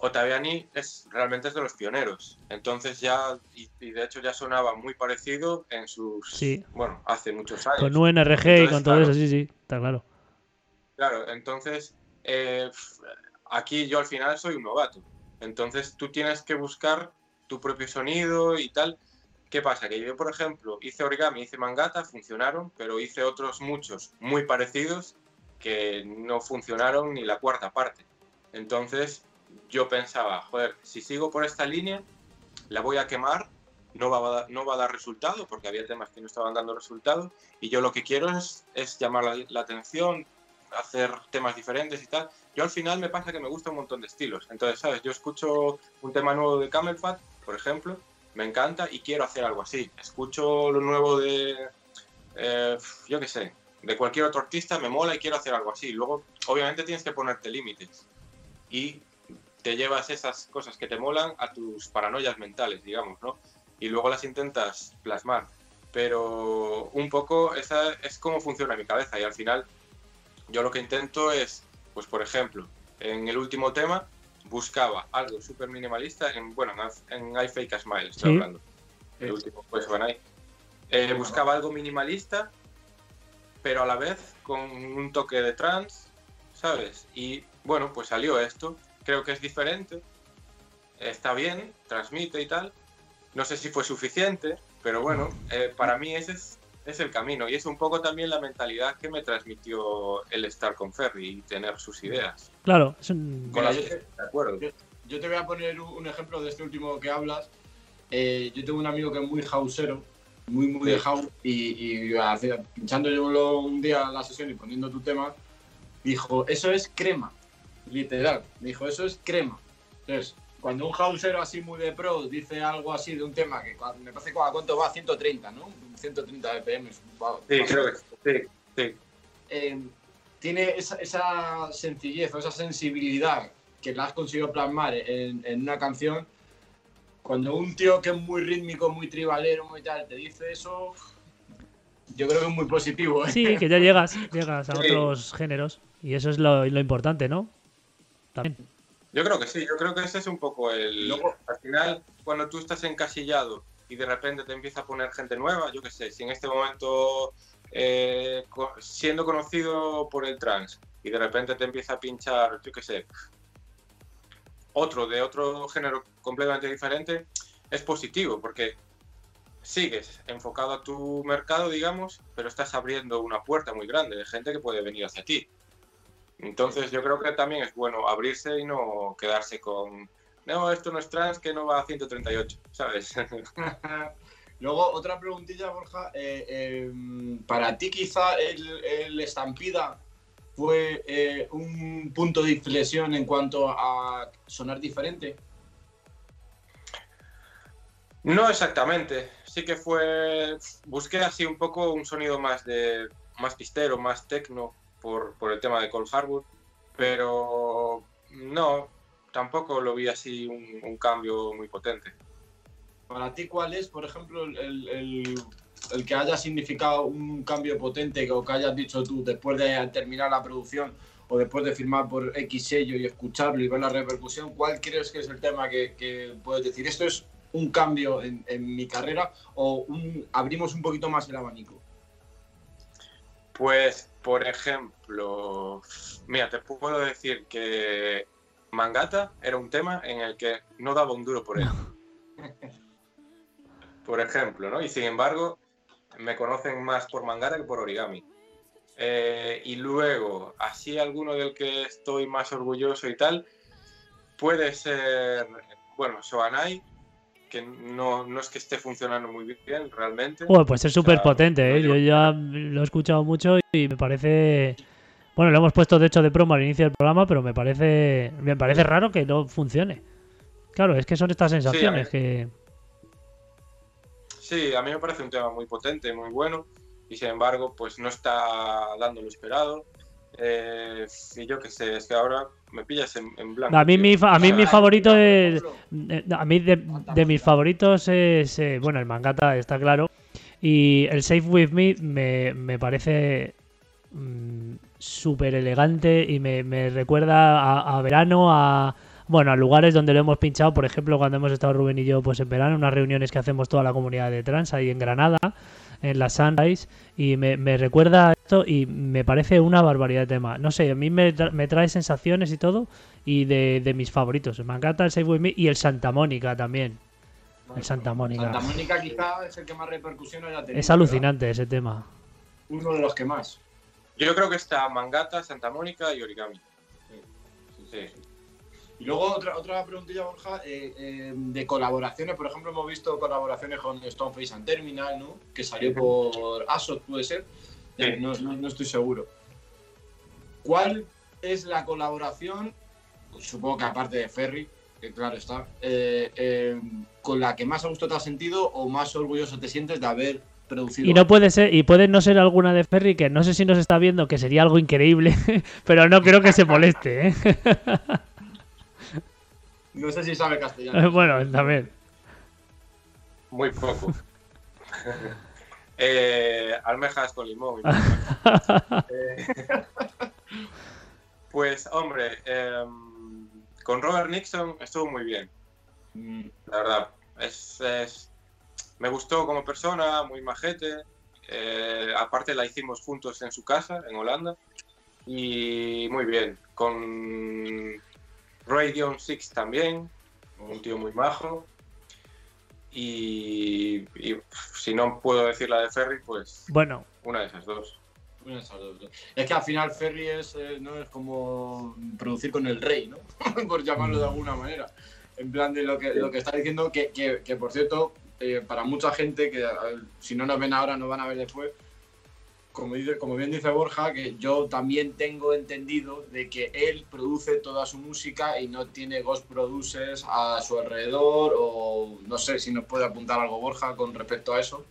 Ottaviani es realmente es de los pioneros. Entonces ya, y, y de hecho ya sonaba muy parecido en sus, Sí. bueno, hace muchos años. con UNRG y Entonces, con todo claro. eso, sí, sí, está claro. Claro, entonces eh, aquí yo al final soy un novato. Entonces tú tienes que buscar tu propio sonido y tal. ¿Qué pasa? Que yo, por ejemplo, hice origami, hice mangata, funcionaron, pero hice otros muchos muy parecidos que no funcionaron ni la cuarta parte. Entonces yo pensaba, joder, si sigo por esta línea, la voy a quemar, no va a, no va a dar resultado, porque había temas que no estaban dando resultado, y yo lo que quiero es, es llamar la, la atención, hacer temas diferentes y tal. Yo al final me pasa que me gusta un montón de estilos. Entonces, ¿sabes? Yo escucho un tema nuevo de Camel por ejemplo, me encanta y quiero hacer algo así. Escucho lo nuevo de, eh, yo qué sé, de cualquier otro artista, me mola y quiero hacer algo así. Luego, obviamente tienes que ponerte límites y te llevas esas cosas que te molan a tus paranoias mentales, digamos, ¿no? Y luego las intentas plasmar. Pero un poco esa es como funciona mi cabeza y al final yo lo que intento es, pues por ejemplo, en el último tema buscaba algo súper minimalista, en, bueno, en, en I Fake a Smile estoy Sí. hablando, el último, pues van ahí. Eh, buscaba algo minimalista, pero a la vez con un toque de trance, ¿sabes? Y bueno, pues salió esto, creo que es diferente, está bien, transmite y tal. No sé si fue suficiente, pero bueno, eh, para mí ese es, es el camino y es un poco también la mentalidad que me transmitió el estar con Ferry y tener sus ideas. Claro, es un... Con Mira, las yo te- de acuerdo. Yo te voy a poner un ejemplo de este último que hablas. Eh, yo tengo un amigo que es muy hausero, muy, muy de house, y, y hace- pinchándolo un día la sesión y poniendo tu tema, dijo, eso es crema, literal. Dijo, eso es crema. Entonces, cuando un hausero así muy de pro dice algo así de un tema que me parece que a cuánto va 130, ¿no? 130 BPM. va- Sí, va- creo que sí, sí. eh, tiene esa, esa sencillez o esa sensibilidad que la has conseguido plasmar en, en una canción. Cuando un tío que es muy rítmico, muy tribalero, muy tal, te dice eso, yo creo que es muy positivo. ¿eh? Sí, que ya llegas, llegas a Sí. otros géneros y eso es lo, lo importante, ¿no? También. Yo creo que sí, yo creo que ese es un poco el... Luego- Al final, cuando tú estás encasillado y de repente te empieza a poner gente nueva, yo qué sé, si en este momento eh, siendo conocido por el trans y de repente te empieza a pinchar, yo qué sé, otro de otro género completamente diferente, es positivo porque sigues enfocado a tu mercado, digamos, pero estás abriendo una puerta muy grande de gente que puede venir hacia ti. Entonces yo creo que también es bueno abrirse y no quedarse con, no, esto no es trans, que no va a 138, ¿sabes? Luego, otra preguntilla, Borja. eh, eh, para ti, quizá el, el Estampida fue eh, un punto de inflexión en cuanto a sonar diferente. no exactamente, sí que fue, busqué así un poco un sonido más de, más pistero, más tecno por, por el tema de Cold Harbor, pero no, tampoco lo vi así un, un cambio muy potente. Para ti, ¿cuál es, por ejemplo, el, el- el que haya significado un cambio potente o que hayas dicho tú después de terminar la producción o después de firmar por X sello y escucharlo y ver la repercusión? ¿Cuál crees que es el tema que, que puedes decir? Esto es un cambio en, en mi carrera o un- abrimos un poquito más el abanico. Pues, por ejemplo, mira, te puedo decir que Mangata era un tema en el que no daba un duro por él. Por ejemplo, ¿no? Y sin embargo, me conocen más por Mangata que por Origami. Eh, y luego, así alguno del que estoy más orgulloso y tal, puede ser, bueno, Soanai, que no, no es que esté funcionando muy bien realmente. Joder, pues es O sea, súper potente, ¿eh? Yo ya lo he escuchado mucho y me parece... Bueno, lo hemos puesto de hecho de promo al inicio del programa, pero me parece me parece raro que no funcione. Claro, es que son estas sensaciones que... Sí, a mí me parece un tema muy potente, muy bueno, y sin embargo, pues no está dando lo esperado. Eh, y yo qué sé, es que ahora me pillas en, blanco. A mí, mi, a mí mi favorito es. A mí de, mis favoritos es. Eh, bueno, el Mangata está claro. Y el Safe With Me me, me parece mm, súper elegante y me, me recuerda a, verano, a. Bueno, a lugares donde lo hemos pinchado, por ejemplo, cuando hemos estado Rubén y yo pues en verano, unas reuniones que hacemos toda la comunidad de trans ahí en Granada en la Sunrise y me, recuerda esto y me parece una barbaridad de tema. No sé, a mí me, trae sensaciones y todo y de, mis favoritos. Me encanta el Save With Me y el Santa Mónica también. el Santa Mónica. Santa Mónica quizá es el que más repercusión haya tenido. Es alucinante ese tema. Uno de los que más. Yo creo que está Mangata, Santa Mónica y Origami. sí. Y luego otra, otra preguntilla, Borja, eh, eh, de colaboraciones. Por ejemplo, hemos visto colaboraciones con Stoneface and Terminal, ¿no? Que salió por ASOT, puede ser. No, no, estoy seguro. ¿Cuál es la colaboración, supongo que aparte de Ferry, que claro está, eh, con la que más a gusto te has sentido o más orgulloso te sientes de haber producido? Y no puede ser, y puede no ser alguna de Ferry, que no sé si nos está viendo, que sería algo increíble, pero no creo que se moleste, ¿eh? No sé si sabe castellano. bueno, también. Muy poco. eh, almejas con limón. Eh, pues, hombre, em, con Robert Nixon estuvo muy bien. Mm. La verdad. Es, me gustó como persona, muy majete. Eh, aparte la hicimos juntos en su casa, en Holanda. Y muy bien. Con Radion Six también, un tío muy majo. Y, si no puedo decir la de Ferry, pues bueno. una de esas dos. Es que al final Ferry es, eh, ¿no? es como producir con el rey, ¿no? por llamarlo de alguna manera. En plan de lo que, lo que está diciendo, que, que, por cierto, eh, para mucha gente que si no nos ven ahora, no van a ver después, como, bien dice Borja, que yo también tengo entendido de que él produce toda su música y no tiene ghost producers a su alrededor o no sé si nos puede apuntar algo Borja con respecto a eso.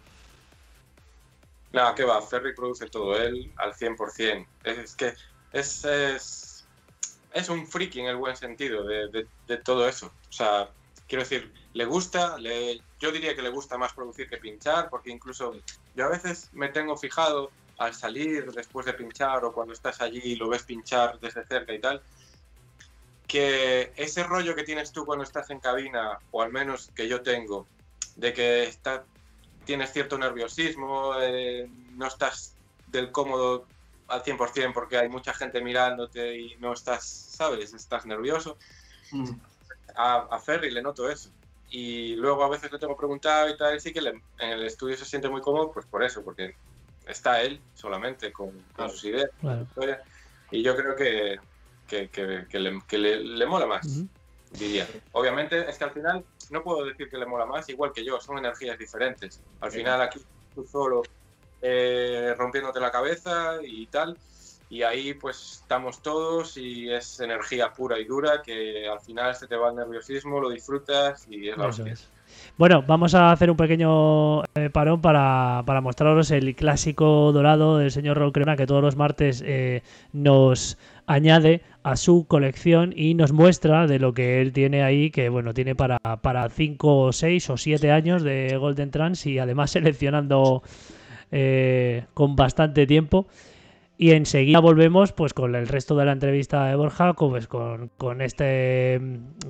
Nada, que va, Ferry produce todo él al 100%. Es que es, es, es un friki en el buen sentido de, de, todo eso. O sea, quiero decir, le gusta, le, yo diría que le gusta más producir que pinchar, porque incluso yo a veces me tengo fijado al salir después de pinchar o cuando estás allí y lo ves pinchar desde cerca y tal, que ese rollo que tienes tú cuando estás en cabina, o al menos que yo tengo, de que está, tienes cierto nerviosismo, eh, no estás del cómodo al 100% porque hay mucha gente mirándote y no estás, ¿sabes? Estás nervioso. Mm. A, a, Ferry le noto eso. Y luego a veces le tengo preguntado y tal, y sí que en el estudio se siente muy cómodo, pues por eso, porque está él solamente con, sus ideas, y yo creo que, que, le, mola más, diría. Obviamente es que al final no puedo decir que le mola más, igual que yo, son energías diferentes. Al final aquí tú solo eh, rompiéndote la cabeza y tal, y ahí pues estamos todos y es energía pura y dura que al final se te va el nerviosismo, lo disfrutas y es la bueno, vamos a hacer un pequeño eh, parón para, mostraros el clásico dorado del señor Crema que todos los martes eh, nos añade a su colección y nos muestra de lo que él tiene ahí, que bueno, tiene para, para 5, 6 o 7 años de Golden Trans y además seleccionando eh, con bastante tiempo. Y enseguida volvemos pues con el resto de la entrevista de Borja, pues, con, con, este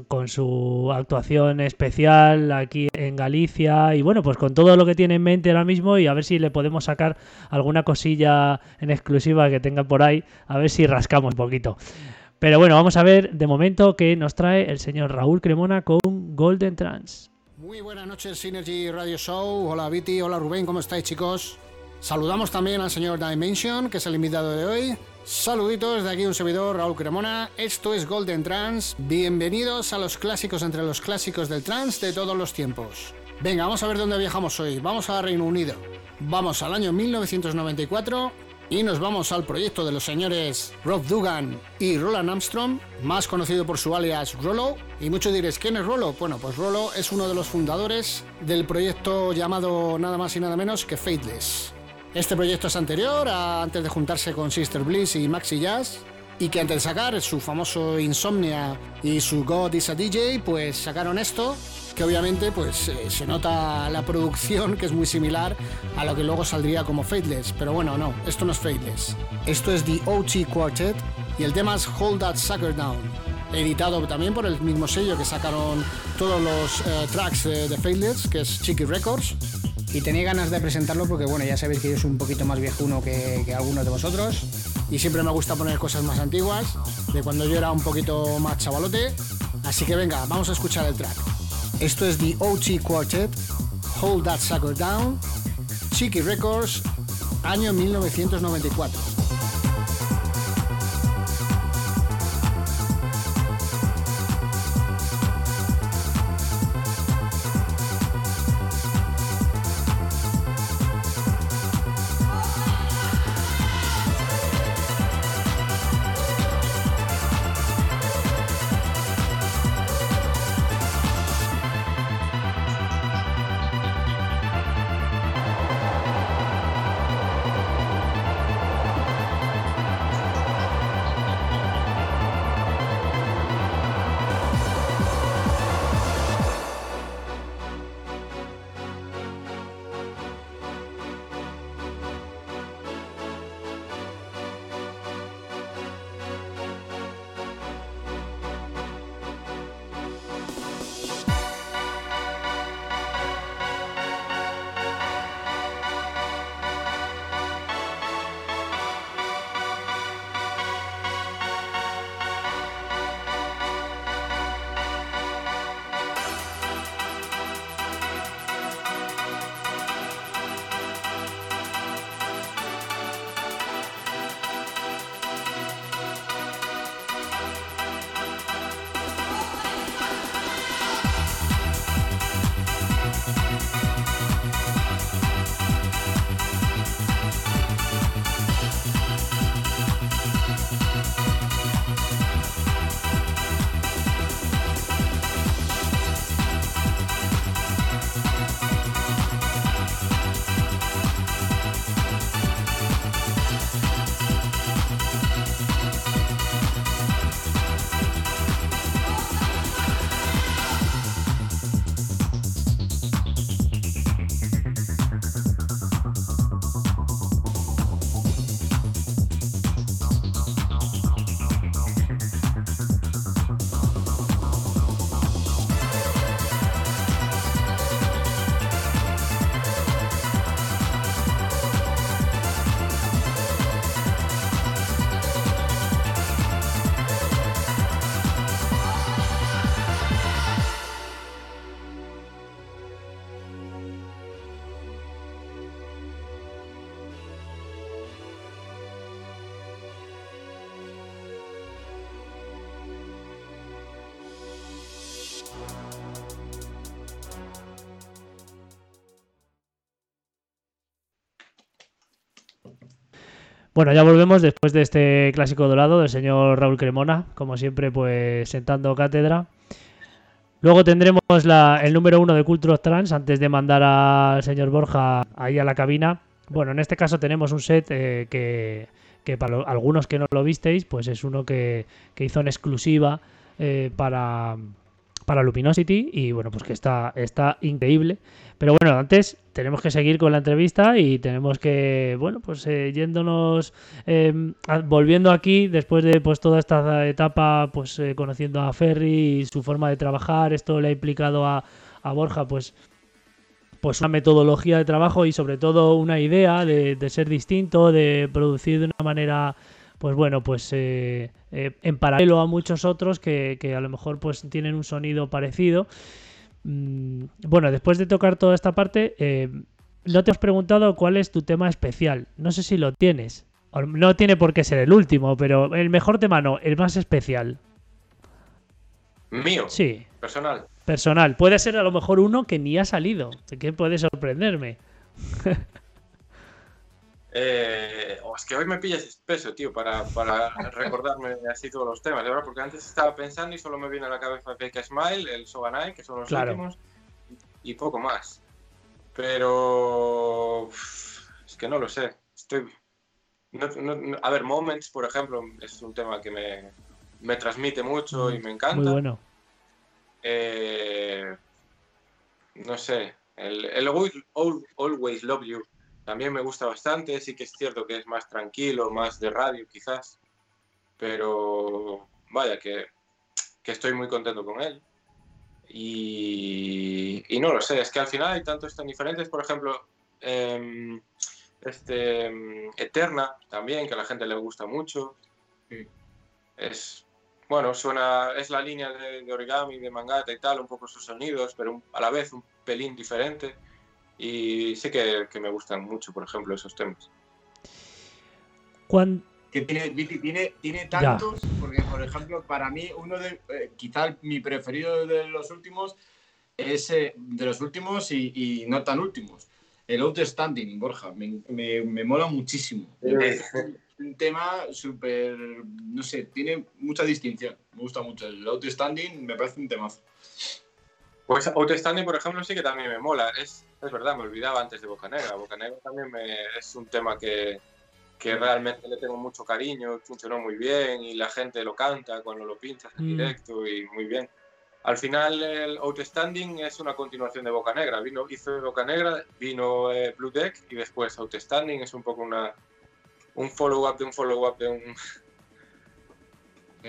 con su actuación especial aquí en Galicia y bueno, pues con todo lo que tiene en mente ahora mismo y a ver si le podemos sacar alguna cosilla en exclusiva que tenga por ahí, a ver si rascamos un poquito. Pero bueno, vamos a ver de momento qué nos trae el señor Raúl Cremona con Golden Trans. Muy buenas noches, Synergy Radio Show. Hola Viti, hola Rubén, ¿cómo estáis chicos? Saludamos también al señor Dimension, que es el invitado de hoy. Saluditos de aquí un servidor, Raúl Cremona. Esto es Golden Trans. Bienvenidos a los clásicos entre los clásicos del trans de todos los tiempos. Venga, vamos a ver dónde viajamos hoy. Vamos a Reino Unido. Vamos al año 1994 y nos vamos al proyecto de los señores Rob Dugan y Roland Armstrong, más conocido por su alias Rollo. Y muchos diréis, ¿quién es Rollo? Bueno, pues Rollo es uno de los fundadores del proyecto llamado nada más y nada menos que Fateless. Este proyecto es anterior a antes de juntarse con Sister Bliss y Maxi Jazz, y que antes de sacar su famoso Insomnia y su God is a DJ, pues sacaron esto, que obviamente pues eh, se nota la producción que es muy similar a lo que luego saldría como Fateless, pero bueno, no, esto no es Fateless. Esto es The OT Quartet y el tema es Hold That Sucker Down, editado también por el mismo sello que sacaron todos los eh, tracks de, de Fateless, que es Chicky Records. Y tenía ganas de presentarlo porque bueno, ya sabéis que yo soy un poquito más viejuno que, que algunos de vosotros y siempre me gusta poner cosas más antiguas, de cuando yo era un poquito más chavalote. Así que venga, vamos a escuchar el track. Esto es The OT Quartet, Hold That Sucker Down, Chicky Records, año 1994. Bueno, ya volvemos después de este clásico dorado del señor Raúl Cremona, como siempre, pues sentando cátedra. Luego tendremos la- el número uno de Culture Trans antes de mandar al señor Borja ahí a la cabina. Bueno, en este caso tenemos un set eh, que, que para algunos que no lo visteis, pues es uno que, que hizo en exclusiva eh, para, para Luminosity y bueno, pues que está, está increíble. Pero bueno, antes tenemos que seguir con la entrevista y tenemos que, bueno, pues eh, yéndonos, eh, volviendo aquí después de pues toda esta etapa, pues eh, conociendo a Ferry y su forma de trabajar, esto le ha implicado a, a Borja, pues pues una metodología de trabajo y sobre todo una idea de, de ser distinto, de producir de una manera, pues bueno, pues eh, eh, en paralelo a muchos otros que, que a lo mejor pues tienen un sonido parecido. Mm, Bueno, después de tocar toda esta parte, eh, no te has preguntado cuál es tu tema especial. No sé si lo tienes. No tiene por qué ser el último, pero el mejor tema no, el más especial. Mío, Sí, personal. personal. Puede ser a lo mejor uno que ni ha salido, que puede sorprenderme. Eh, oh, es que hoy me pillas espeso, tío, para, para recordarme así todos los temas, verdad, porque antes estaba pensando y solo me viene a la cabeza Fake Smile, el Soganai, que son los Claro. últimos, y poco más. Pero es que no lo sé. Estoy. no- no- no- a ver, Moments, por ejemplo, es un tema que me, me transmite mucho y me encanta. Muy bueno. Eh, no sé, el, el Always- Al- Always Love You también me gusta bastante. Sí que es cierto que es más tranquilo, más de radio quizás, pero vaya que, que estoy muy contento con él. Y, y no lo sé, es que al final hay tantos tan diferentes, por ejemplo, em, este em, Eterna también, que a la gente le gusta mucho. Sí. Es, bueno, suena, es la línea de, de origami, de mangata y tal, un poco sus sonidos, pero un- a la vez un pelín diferente. Y sí que, que me gustan mucho, por ejemplo, esos temas. Cuan- que tiene, tiene, tiene tantos, porque por ejemplo, para mí, uno de, eh, quizá mi preferido de los últimos es eh, de los últimos y, y no tan últimos. El Outstanding, Borja, me, me, me mola muchísimo. Parece un tema súper, no sé, tiene mucha distinción. Me gusta mucho. El Outstanding me parece un temazo. Pues Outstanding, por ejemplo, sí que también me mola. Es, es verdad, me olvidaba antes de Bocanegra. Bocanegra también me, es un tema que, que realmente le tengo mucho cariño, funcionó muy bien y la gente lo canta cuando lo pinchas en Mm. directo y muy bien. Al final el Outstanding es una continuación de Bocanegra. Vino, hizo Bocanegra, vino eh, Blue Deck y después Outstanding es un poco una, un follow-up de un follow-up de un...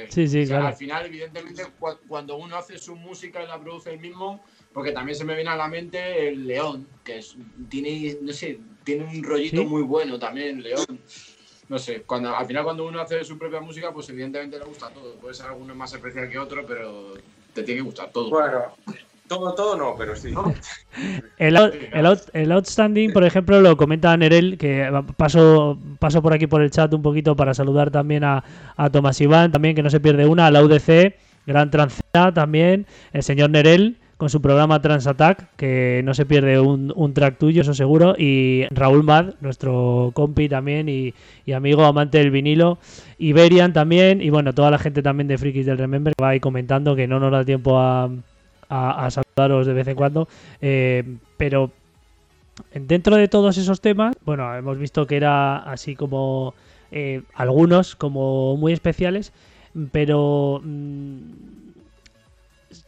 Sí, sí, o sea, claro. Al final, evidentemente, cua- cuando uno hace su música y la produce él mismo, porque también se me viene a la mente el León, que es, tiene, no sé, tiene un rollito ¿Sí? muy bueno también, León. No sé, cuando, al final cuando uno hace su propia música, pues evidentemente le gusta todo. Puede ser alguno más especial que otro, pero te tiene que gustar todo. Bueno, todo, todo no, pero sí. El, out- el, out- el outstanding, por ejemplo, lo comenta Nerel, que paso, paso por aquí por el chat un poquito para saludar también a, a Tomás Iván, también que no se pierde una, a la UDC, gran transera también, el señor Nerel con su programa Transattack, que no se pierde un, un track tuyo, eso seguro, y Raúl Mad, nuestro compi también y, y amigo amante del vinilo, Iberian también, y bueno, toda la gente también de Frikis del Remember que va ahí comentando que no nos da tiempo a, a, saludaros de vez en cuando. Eh, pero dentro de todos esos temas, bueno, hemos visto que era así como eh, algunos como muy especiales, pero mm,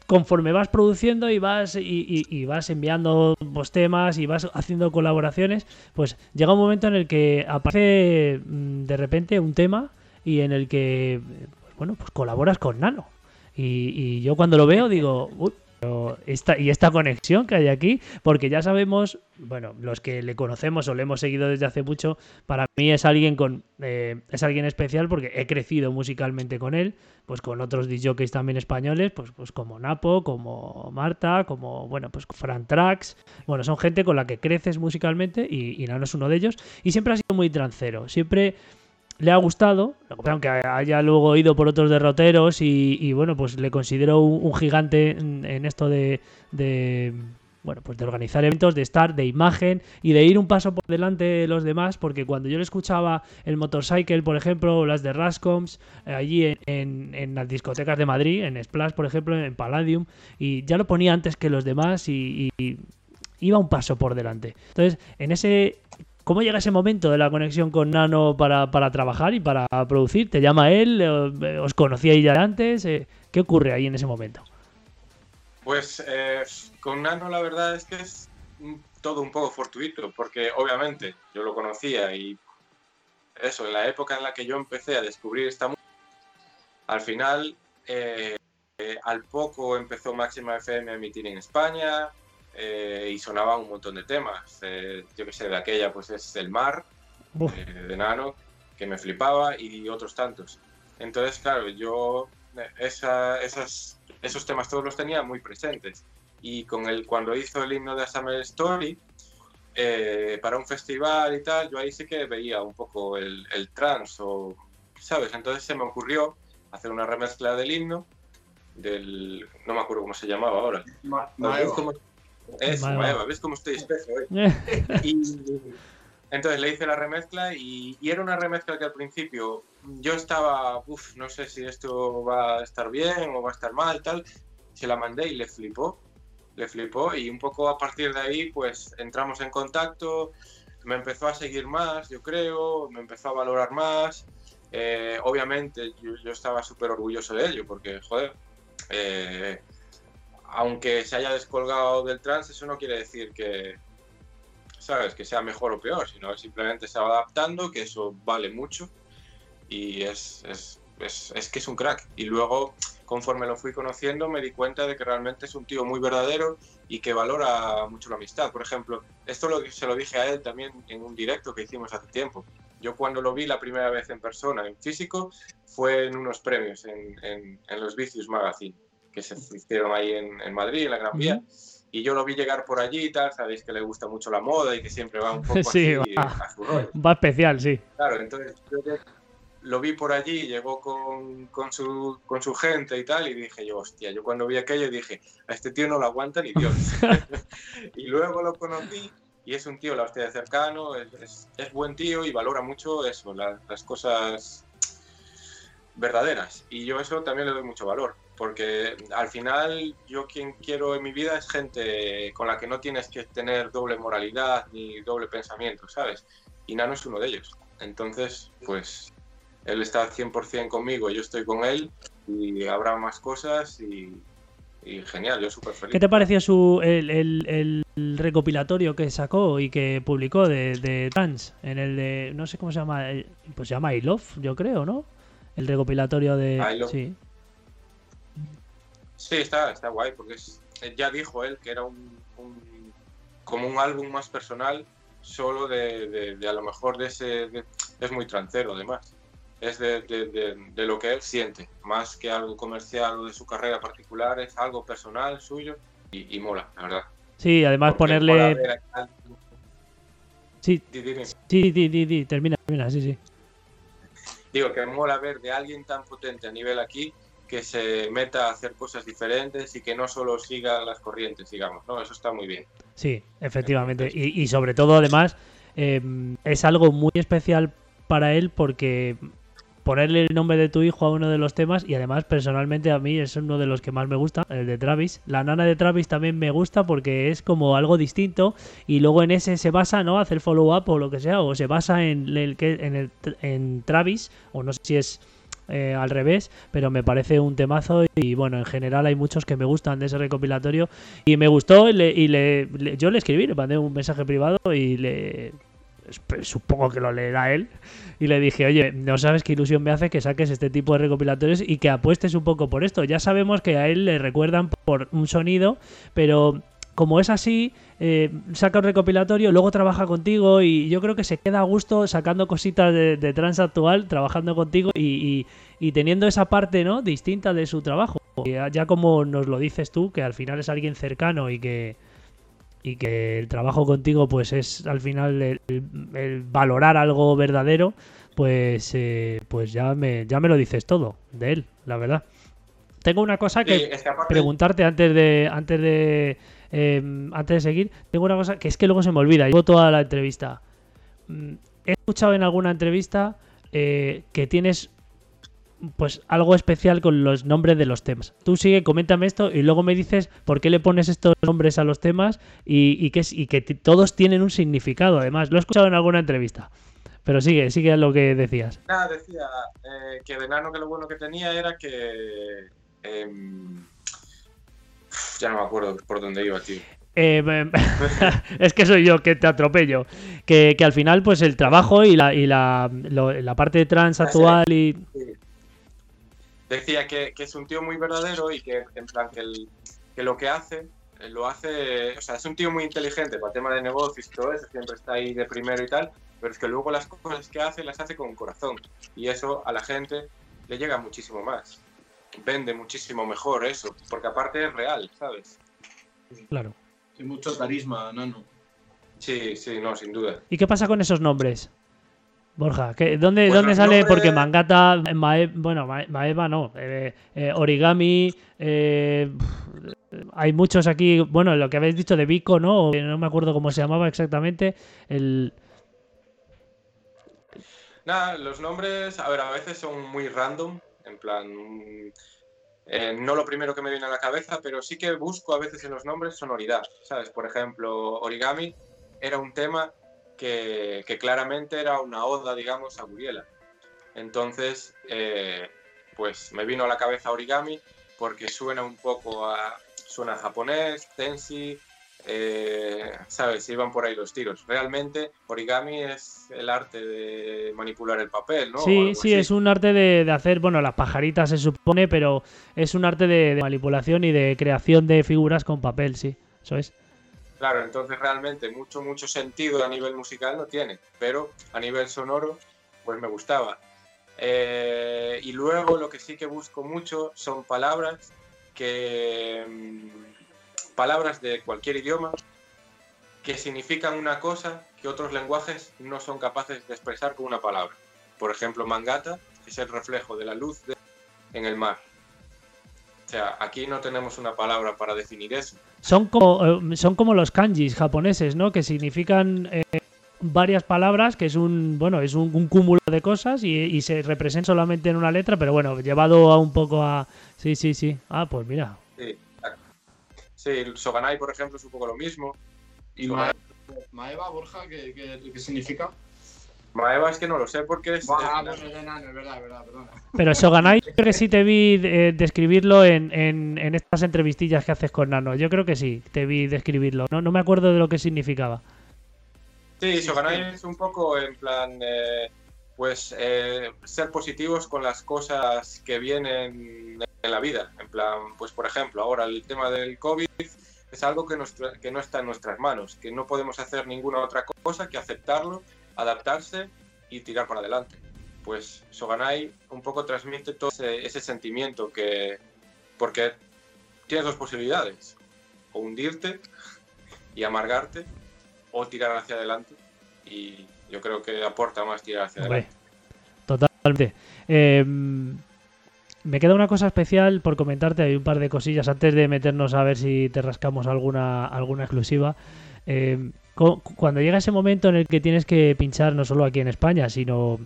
conforme vas produciendo y vas y, vas enviando pues, temas y vas haciendo colaboraciones, pues llega un momento en el que aparece mm, de repente un tema y en el que pues, bueno, pues colaboras con Nano. Y, y yo cuando lo veo digo, "Uy, esta, y esta conexión que hay aquí, porque ya sabemos, bueno, los que le conocemos o le hemos seguido desde hace mucho, para mí es alguien con eh, es alguien especial porque he crecido musicalmente con él, pues con otros DJs también españoles, pues, pues como Napo, como Marta, como bueno, pues Fran Trax, bueno, son gente con la que creces musicalmente y, y Nano es uno de ellos, y siempre ha sido muy trancero, siempre le ha gustado, aunque haya luego ido por otros derroteros y, bueno, pues le considero un, gigante en, esto de, de, bueno, pues de organizar eventos, de estar, de imagen y de ir un paso por delante de los demás, porque cuando yo le escuchaba el Motorcycle, por ejemplo, o las de Rascoms, eh, allí en las discotecas de Madrid, en Splash, por ejemplo, en Palladium, y ya lo ponía antes que los demás y, y iba un paso por delante. Entonces, en ese ¿Cómo llega ese momento de la conexión con Nano para, para trabajar y para producir? ¿Te llama él? Eh, ¿Os conocíais ya antes? Eh, ¿Qué ocurre ahí en ese momento? Pues eh, con Nano la verdad es que es todo un poco fortuito, porque obviamente yo lo conocía y eso, en la época en la que yo empecé a descubrir esta música, al final, eh, eh, al poco empezó Máxima FM a emitir en España eh, y sonaba un montón de temas. Eh, yo que sé, de aquella pues es El Mar, eh, de Nano, que me flipaba, y otros tantos. Entonces, claro, yo eh, esa- esas, esos temas todos los tenía muy presentes. Y con el, cuando hizo el himno de A Summer Story, eh, para un festival y tal, yo ahí sí que veía un poco el, el trance, o, ¿sabes? Entonces se me ocurrió hacer una remezcla del himno, del, no me acuerdo cómo se llamaba ahora. Ma- ¿Ves Maeva. cómo, eso. Maeva, ¿ves cómo estoy espeso hoy? eh, Y, Entonces le hice la remezcla y, y era una remezcla que al principio yo estaba, uff, no sé si esto va a estar bien o va a estar mal, tal. Se la mandé y le flipó, le flipó y un poco a partir de ahí pues entramos en contacto, me empezó a seguir más, yo creo, me empezó a valorar más. Eh, obviamente yo, yo estaba súper orgulloso de ello porque, joder, eh, aunque se haya descolgado del trans, eso no quiere decir que, ¿sabes? Que sea mejor o peor, sino simplemente se va adaptando, que eso vale mucho y es, es, es, es, que es un crack. Y luego, conforme lo fui conociendo, me di cuenta de que realmente es un tío muy verdadero y que valora mucho la amistad. Por ejemplo, esto lo, se lo dije a él también en un directo que hicimos hace tiempo. Yo cuando lo vi la primera vez en persona, en físico, fue en unos premios, en, en, en los Vicious Magazine, que se hicieron ahí en, en Madrid, en la Gran Vía. Uh -huh y yo lo vi llegar por allí y tal, sabéis que le gusta mucho la moda y que siempre va un poco sí, así va, a su rollo. Va especial, sí. Claro, entonces yo lo vi por allí, llegó con, con, su, con su gente y tal, y dije yo, hostia, yo cuando vi aquello dije, a este tío no lo aguanta ni Dios. y luego lo conocí y es un tío, la hostia de cercano, es, es, es buen tío y valora mucho eso, la, las cosas verdaderas. Y yo eso también le doy mucho valor porque al final yo quien quiero en mi vida es gente con la que no tienes que tener doble moralidad ni doble pensamiento, ¿sabes? Y Nano es uno de ellos. Entonces, pues él está 100% conmigo, yo estoy con él y habrá más cosas y, y genial, yo súper feliz. ¿Qué te pareció su, el, el, el, recopilatorio que sacó y que publicó de, de Trans? En el de, no sé cómo se llama, pues se llama I Love, yo creo, ¿no? El recopilatorio de... I Love. Sí. Sí, está, está guay, porque es, ya dijo él que era un, un, como un álbum más personal, solo de, de, de a lo mejor de ese... De, es muy trancero, además. Es de, lo que él siente, más que algo comercial o de su carrera particular, es algo personal suyo y, y mola, la verdad. Sí, además porque ponerle... Sí, sí, di, di, termina, termina, sí, sí. Digo que mola ver de alguien tan potente a nivel aquí que se meta a hacer cosas diferentes y que no solo siga las corrientes, digamos, ¿no? Eso está muy bien. Sí, efectivamente. Y, y sobre todo, además, eh, es algo muy especial para él porque ponerle el nombre de tu hijo a uno de los temas y además personalmente a mí es uno de los que más me gusta, el de Travis. La nana de Travis también me gusta porque es como algo distinto y luego en ese se basa, ¿no? Hacer follow up o lo que sea, o se basa en el que en, el, en Travis, o no sé si es eh, al revés, pero me parece un temazo y bueno, en general hay muchos que me gustan de ese recopilatorio y me gustó y, le, y le, yo le escribí, le mandé un mensaje privado y le supongo que lo leerá él y le dije, oye, no sabes qué ilusión me hace que saques este tipo de recopilatorios y que apuestes un poco por esto. Ya sabemos que a él le recuerdan por un sonido, pero como es así, eh, saca un recopilatorio, luego trabaja contigo y yo creo que se queda a gusto sacando cositas de, de trans actual, trabajando contigo y, y, y, teniendo esa parte no distinta de su trabajo. Ya, ya como nos lo dices tú, que al final es alguien cercano y que, y que el trabajo contigo pues es al final el, el valorar algo verdadero, pues, eh, pues ya, me, ya me lo dices todo de él, la verdad. Tengo una cosa que, sí, es que preguntarte antes de antes de eh, antes de seguir, tengo una cosa que es que luego se me olvida. Llevo toda la entrevista. Mm, he escuchado en alguna entrevista eh, que tienes pues algo especial con los nombres de los temas. Tú sigue, coméntame esto y luego me dices por qué le pones estos nombres a los temas y, que, todos tienen un significado. Además, lo he escuchado en alguna entrevista. Pero sigue, sigue lo que decías. Nada, decía eh, que de Nano que lo bueno que tenía era que eh, ya no me acuerdo por dónde iba, tío. Eh, es que soy yo que te atropello. Que, que al final, pues el trabajo y la, y la, lo, la parte trans actual y. Sí. Decía que, que, es un tío muy verdadero y que, en plan, que, el, que lo que hace, eh, lo hace. O sea, es un tío muy inteligente para el tema de negocios y todo eso, siempre está ahí de primero y tal, pero es que luego las cosas que hace las hace con corazón. Y eso a la gente le llega muchísimo más vende muchísimo mejor eso, porque aparte es real, ¿sabes? Claro. Hay mucho carisma, Nano. Sí, sí, no, sin duda. ¿Y qué pasa con esos nombres? Borja, ¿qué, ¿dónde, pues ¿dónde sale? Nombres... Porque Mangata, Mae, bueno, Maeva no, eh, eh, Origami, eh, hay muchos aquí, bueno, lo que habéis dicho de Vico, ¿no? No me acuerdo cómo se llamaba exactamente, el... Nada, los nombres, a ver, a veces son muy random, en plan, eh, no lo primero que me viene a la cabeza, pero sí que busco a veces en los nombres sonoridad, ¿sabes? Por ejemplo, Origami era un tema que, que claramente era una oda, digamos, a Guriela. Entonces, eh, pues me vino a la cabeza Origami porque suena un poco a, suena a japonés, tensi, eh, ¿sabes? Iban por ahí los tiros. Realmente, origami es el arte de manipular el papel, ¿no? Sí, sí, es un arte de, hacer, bueno, las pajaritas se supone, pero es un arte de, manipulación y de creación de figuras con papel, sí, eso es. Claro, entonces realmente mucho, mucho sentido a nivel musical no tiene, pero a nivel sonoro, pues me gustaba. Eh, y luego lo que sí que busco mucho son palabras que mm, palabras de cualquier idioma que significan una cosa que otros lenguajes no son capaces de expresar con una palabra. Por ejemplo, mangata es el reflejo de la luz en el mar. O sea, aquí no tenemos una palabra para definir eso. Son como, eh, son como los kanjis japoneses, ¿no? Que significan eh, varias palabras, que es un bueno es un, cúmulo de cosas y, se representa solamente en una letra, pero bueno, llevado a un poco a... Sí, sí, sí. Ah, pues mira. Sí, Soganai, por ejemplo, es un poco lo mismo. ¿Y Maeva, Borja, ¿qué, significa? Maeva es que no lo sé porque es... Ah, bueno, es enano, es verdad, es verdad, perdona. Pero Soganai, creo que sí te vi eh, describirlo en, en, en, estas entrevistillas que haces con Nano. Yo creo que sí, te vi describirlo. No, no me acuerdo de lo que significaba. Sí, Shogunai es un poco en plan, eh, pues, eh, ser positivos con las cosas que vienen en la vida. En plan, pues, por ejemplo, ahora el tema del COVID es algo que, no está en nuestras manos, que no podemos hacer ninguna otra cosa que aceptarlo, adaptarse y tirar para adelante. Pues Soganai un poco transmite todo ese, ese sentimiento que, porque tienes dos posibilidades, o hundirte y amargarte, o tirar hacia adelante. Y yo creo que aporta más tirar hacia adelante. Totalmente. Eh, me queda una cosa especial por comentarte, hay un par de cosillas antes de meternos a ver si te rascamos alguna, alguna exclusiva. Eh, cuando llega ese momento en el que tienes que pinchar no solo aquí en España, sino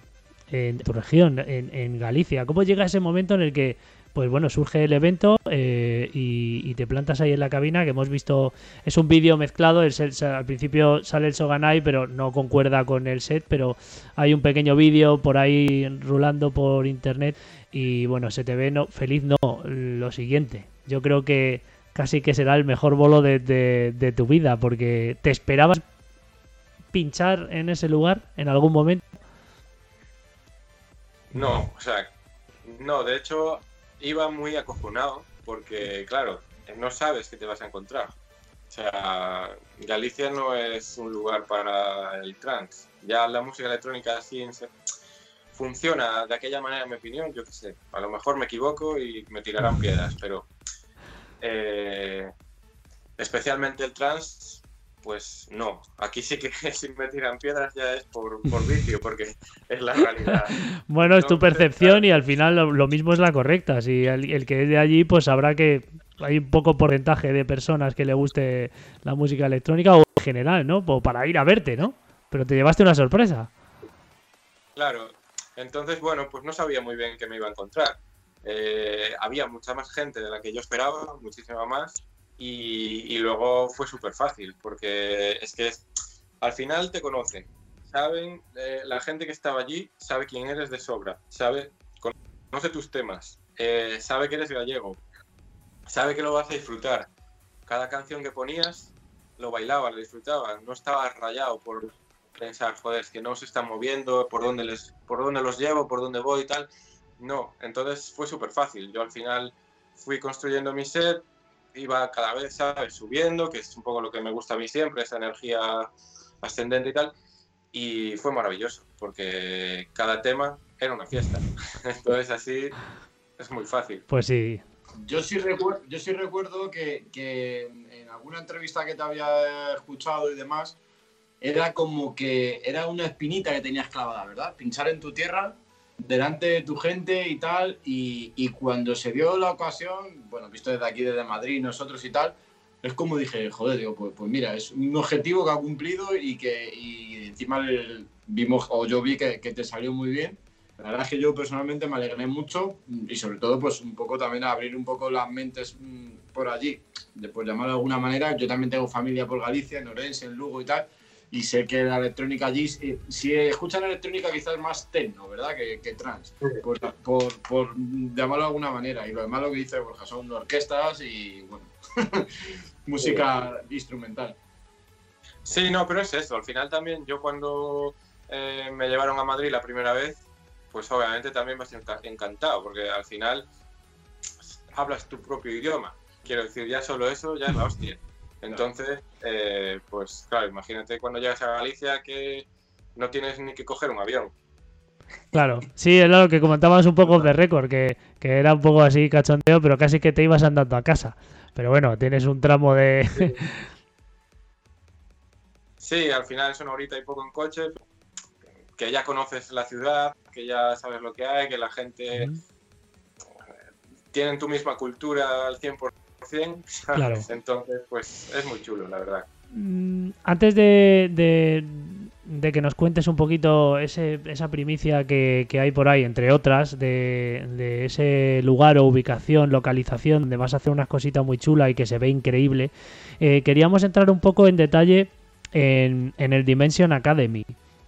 en tu región, en, en Galicia, ¿cómo llega ese momento en el que pues bueno, surge el evento eh, y, te plantas ahí en la cabina, que hemos visto, es un vídeo mezclado, al principio sale el Soganai, pero no concuerda con el set, pero hay un pequeño vídeo por ahí rulando por internet y bueno, se te ve no, feliz, no, lo siguiente. Yo creo que casi que será el mejor bolo de, de tu vida, porque te esperabas pinchar en ese lugar en algún momento. No, o sea, no, de hecho iba muy acojonado porque, claro, no sabes qué te vas a encontrar. O sea, Galicia no es un lugar para el trance. Ya la música electrónica así funciona de aquella manera, en mi opinión, yo qué sé. A lo mejor me equivoco y me tirarán piedras, pero eh, especialmente el trance pues no, aquí sí que si me tiran piedras ya es por, por vicio, porque es la realidad. bueno, es tu percepción y al final lo, mismo es la correcta. Si el, que es de allí, pues sabrá que hay un poco porcentaje de personas que le guste la música electrónica o en general, ¿no? O para ir a verte, ¿no? Pero te llevaste una sorpresa. Claro, entonces, bueno, pues no sabía muy bien qué me iba a encontrar. Eh, había mucha más gente de la que yo esperaba, muchísima más, y, luego fue súper fácil, porque es que al final te conocen, saben, eh, la gente que estaba allí sabe quién eres de sobra, sabe, conoce tus temas, eh, sabe que eres gallego, sabe que lo vas a disfrutar. Cada canción que ponías lo bailaba, lo disfrutaba, no estaba rayado por pensar, joder, es que no se están moviendo, por dónde, les, por dónde los llevo, por dónde voy y tal. No, entonces fue súper fácil. Yo al final fui construyendo mi set, iba cada vez, ¿sabes? Subiendo, que es un poco lo que me gusta a mí siempre, esa energía ascendente y tal. Y fue maravilloso, porque cada tema era una fiesta. Entonces así es muy fácil. Pues sí. Yo sí recuerdo, yo sí recuerdo que, que en alguna entrevista que te había escuchado y demás, era como que era una espinita que tenías clavada, ¿verdad? Pinchar en tu tierra delante de tu gente y tal, y, cuando se dio la ocasión, bueno, visto desde aquí, desde Madrid, nosotros y tal, es como dije, joder, digo, pues, pues mira, es un objetivo que ha cumplido y que y encima vimos, o yo vi que, que, te salió muy bien. La verdad es que yo personalmente me alegré mucho y sobre todo pues un poco también abrir un poco las mentes mm, por allí, de por llamarlo de alguna manera. Yo también tengo familia por Galicia, en Orense, en Lugo y tal, y sé que la electrónica allí, si escuchan electrónica quizás más techno, ¿verdad? Que, que trans, por, por, por, llamarlo de alguna manera. Y lo demás lo que dice Borja son orquestas y, bueno, música instrumental. Sí, no, pero es eso. Al final también yo cuando eh, me llevaron a Madrid la primera vez, pues obviamente también me encantado, porque al final hablas tu propio idioma. Quiero decir, ya solo eso ya es la hostia. Entonces, eh, pues claro, imagínate cuando llegas a Galicia que no tienes ni que coger un avión. Claro, sí, es lo que comentabas un poco de récord, que, era un poco así cachondeo, pero casi que te ibas andando a casa. Pero bueno, tienes un tramo de... Sí, al final es una horita y poco en coche, que ya conoces la ciudad, que ya sabes lo que hay, que la gente tiene tu misma cultura al 100%. Claro. Entonces, pues es muy chulo, la verdad. Mm, antes de, de, que nos cuentes un poquito esa primicia que, hay por ahí, entre otras, de, ese lugar o ubicación, localización, donde vas a hacer unas cositas muy chulas y que se ve increíble, eh, queríamos entrar un poco en detalle en, el Dimension Academy.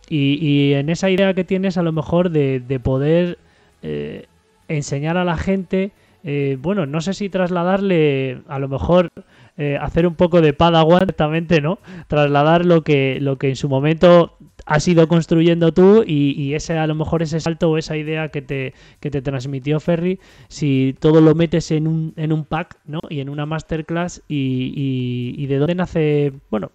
Y, en esa idea que tienes a lo mejor de, poder eh, enseñar a la gente eh, bueno, no sé si trasladarle, a lo mejor eh, hacer un poco de padawan directamente, ¿no? Trasladar lo que, lo que en su momento has ido construyendo tú y, ese a lo mejor ese salto o esa idea que te, que te transmitió Ferry, si todo lo metes en un, en un pack, ¿no? Y en una masterclass y, y de dónde nace, bueno,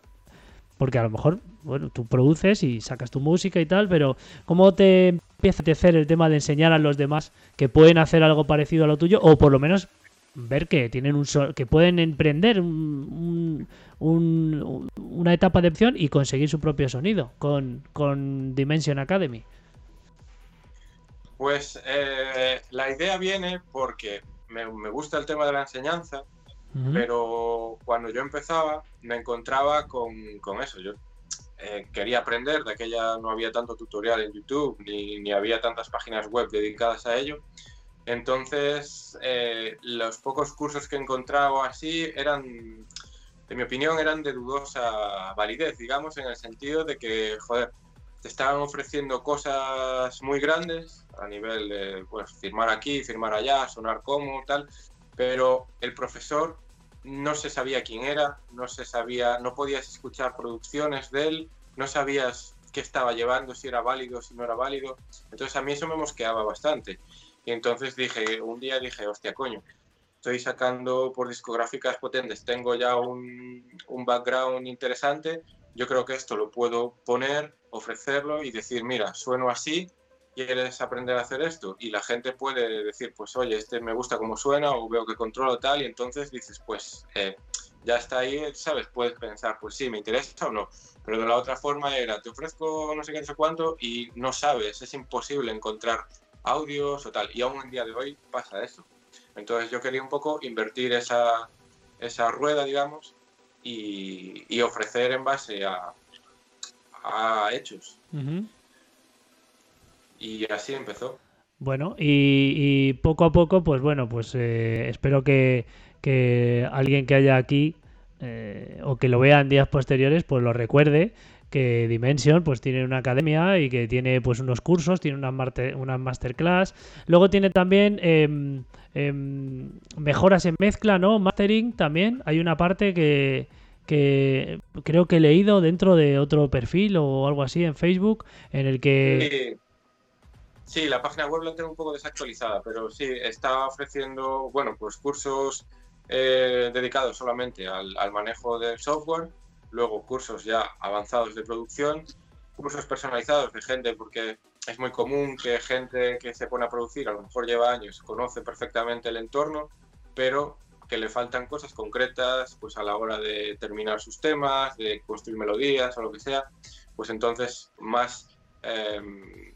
porque a lo mejor bueno, tú produces y sacas tu música y tal, pero ¿cómo te empieza a hacer el tema de enseñar a los demás que pueden hacer algo parecido a lo tuyo o por lo menos ver que tienen un que pueden emprender una etapa de opción y conseguir su propio sonido con, con Dimension Academy? Pues eh, la idea viene porque me, me, gusta el tema de la enseñanza, pero cuando yo empezaba me encontraba con, con eso. Yo eh, quería aprender, de aquella no había tanto tutorial en YouTube ni, ni había tantas páginas web dedicadas a ello. Entonces, eh, los pocos cursos que encontraba así eran, en mi opinión, eran de dudosa validez, digamos, en el sentido de que, joder, te estaban ofreciendo cosas muy grandes a nivel de pues, firmar aquí, firmar allá, sonar como, tal, pero el profesor no se sabía quién era, no se sabía, no podías escuchar producciones de él, no sabías qué estaba llevando, si era válido, si no era válido. Entonces a mí eso me mosqueaba bastante. Y entonces dije, un día dije, hostia, coño, estoy sacando por discográficas potentes, tengo ya un, un background interesante, yo creo que esto lo puedo poner, ofrecerlo y decir, mira, sueno así, quieres aprender a hacer esto y la gente puede decir, pues oye, este me gusta cómo suena o veo que controlo tal y entonces dices, pues eh, ya está ahí, ¿sabes? Puedes pensar, pues sí, me interesa o no. Pero de la otra forma era, te ofrezco no sé qué, no sé cuánto y no sabes, es imposible encontrar audios o tal. Y aún en día de hoy pasa eso. Entonces yo quería un poco invertir esa, esa rueda, digamos, y, ofrecer en base a, a hechos. Y así empezó. Bueno, y, poco a poco, pues bueno, pues eh, espero que, alguien que haya aquí eh, o que lo vea en días posteriores, pues lo recuerde que Dimension pues tiene una academia y que tiene pues unos cursos, tiene una, una masterclass. Luego tiene también em, em, mejoras en mezcla, ¿no? Mastering también. Hay una parte que, que creo que he leído dentro de otro perfil o algo así en Facebook en el que... Sí, la página web la tengo un poco desactualizada, pero sí, está ofreciendo, bueno, pues cursos eh, dedicados solamente al, manejo del software, luego cursos ya avanzados de producción, cursos personalizados de gente, porque es muy común que gente que se pone a producir, a lo mejor lleva años, conoce perfectamente el entorno, pero que le faltan cosas concretas pues a la hora de terminar sus temas, de construir melodías o lo que sea, pues entonces más... Em,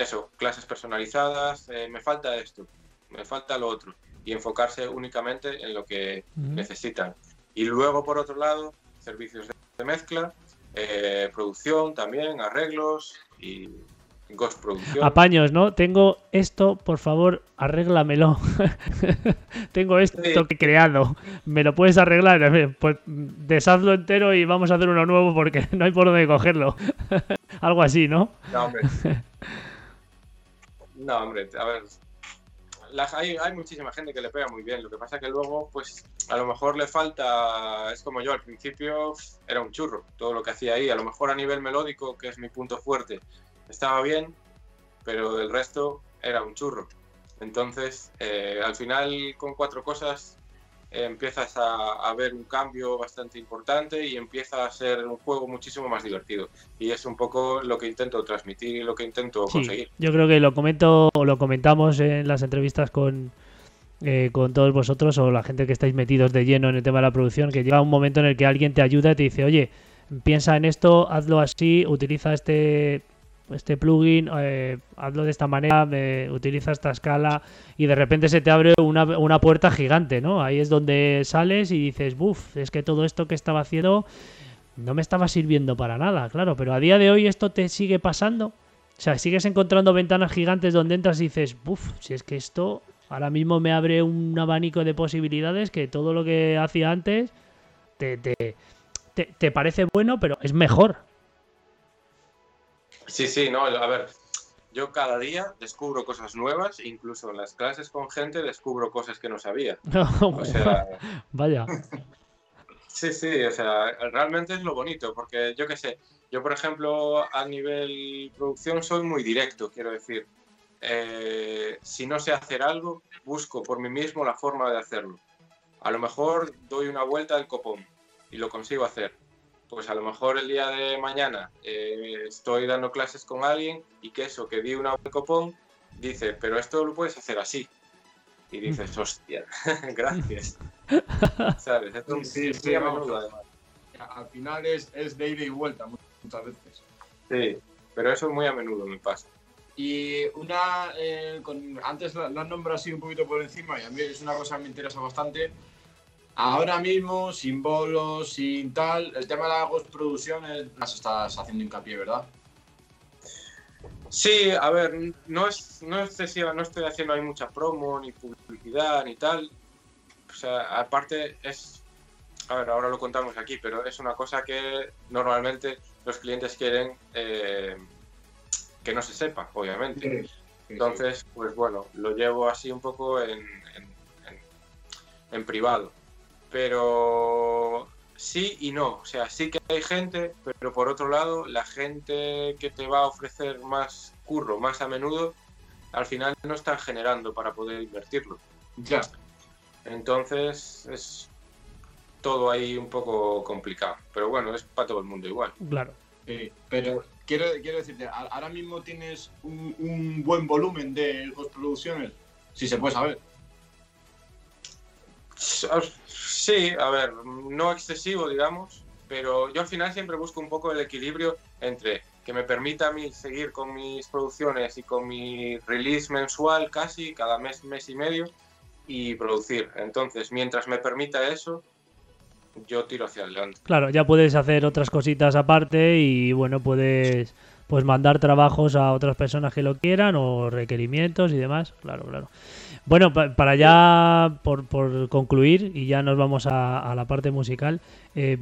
eso, clases personalizadas, eh, me falta esto, me falta lo otro, y enfocarse únicamente en lo que necesitan. Y luego, por otro lado, servicios de mezcla, eh, producción también, arreglos y Ghost Producción. Apaños, ¿no? Tengo esto, por favor, arréglamelo. Tengo esto Sí. creado. ¿Me lo puedes arreglar? Pues deshazlo entero y vamos a hacer uno nuevo porque no hay por dónde cogerlo. Algo así, ¿no? No, hombre. No, hombre, a ver. hay, muchísima gente que le pega muy bien. Lo que pasa que luego, pues, a lo mejor le falta. Es como yo, al principio era un churro todo lo que hacía ahí. A lo mejor a nivel melódico, que es mi punto fuerte, estaba bien, pero el resto era un churro. Entonces, eh, al final, con cuatro cosas, empiezas a, a ver un cambio bastante importante y empieza a ser un juego muchísimo más divertido. Y es un poco lo que intento transmitir y lo que intento Sí, conseguir. yo creo que lo comento o lo comentamos en las entrevistas con, eh, con todos vosotros o la gente que estáis metidos de lleno en el tema de la producción, que llega un momento en el que alguien te ayuda y te dice, oye, piensa en esto, hazlo así, utiliza este este plugin, eh, hazlo de esta manera, me- utiliza esta escala y de repente se te abre una, una puerta gigante, ¿no? Ahí es donde sales y dices, buf, es que todo esto que estaba haciendo no me estaba sirviendo para nada, claro, pero a día de hoy esto te sigue pasando. O sea, sigues encontrando ventanas gigantes donde entras y dices, buf, si es que esto ahora mismo me abre un abanico de posibilidades que todo lo que hacía antes te, te, te, te parece bueno, pero es mejor. Sí, sí, no, a ver, yo cada día descubro cosas nuevas, incluso en las clases con gente descubro cosas que no sabía. O sea, Vaya. sí, sí, o sea, realmente es lo bonito, porque yo qué sé, yo por ejemplo a nivel producción soy muy directo, quiero decir, eh, si no sé hacer algo, busco por mí mismo la forma de hacerlo. A lo mejor doy una vuelta al copón y lo consigo hacer. Pues a lo mejor el día de mañana eh, estoy dando clases con alguien y que eso que di una copón dice, pero esto lo puedes hacer así. Y dices, hostia, gracias. ¿Sabes? Esto Sí, sí, menudo, además. Al final es, es de ida y vuelta mu- muchas veces. Sí, pero eso muy a menudo me pasa. Y una, eh, con- antes lo, lo han nombrado así un poquito por encima y a mí es una cosa que me interesa bastante. Ahora mismo, sin bolos, sin tal, el tema de las postproducciones las estás haciendo hincapié, ¿verdad? Sí, a ver, no es, no es excesiva, no estoy haciendo ahí mucha promo, ni publicidad, ni tal. O sea, aparte es, a ver, ahora lo contamos aquí, pero es una cosa que normalmente los clientes quieren eh, que no se sepa, obviamente. Entonces, pues bueno, lo llevo así un poco en, en- en- en privado. Pero sí y no. O sea, sí que hay gente, pero por otro lado, la gente que te va a ofrecer más curro más a menudo, al final no están generando para poder invertirlo. Ya. Entonces, es todo ahí un poco complicado. Pero bueno, es para todo el mundo igual. Claro. Sí, pero quiero, quiero decirte, ahora mismo tienes un, un buen volumen de postproducciones, si se puede saber. Sí, a ver, no excesivo, digamos, pero yo al final siempre busco un poco el equilibrio entre que me permita a mí seguir con mis producciones y con mi release mensual casi, cada mes, mes y medio, y producir. Entonces, mientras me permita eso, yo tiro hacia adelante. Claro, ya puedes hacer otras cositas aparte y bueno, puedes pues mandar trabajos a otras personas que lo quieran o requerimientos y demás. Claro, claro. Bueno, pa- para ya por, por concluir y ya nos vamos a, la parte musical, eh,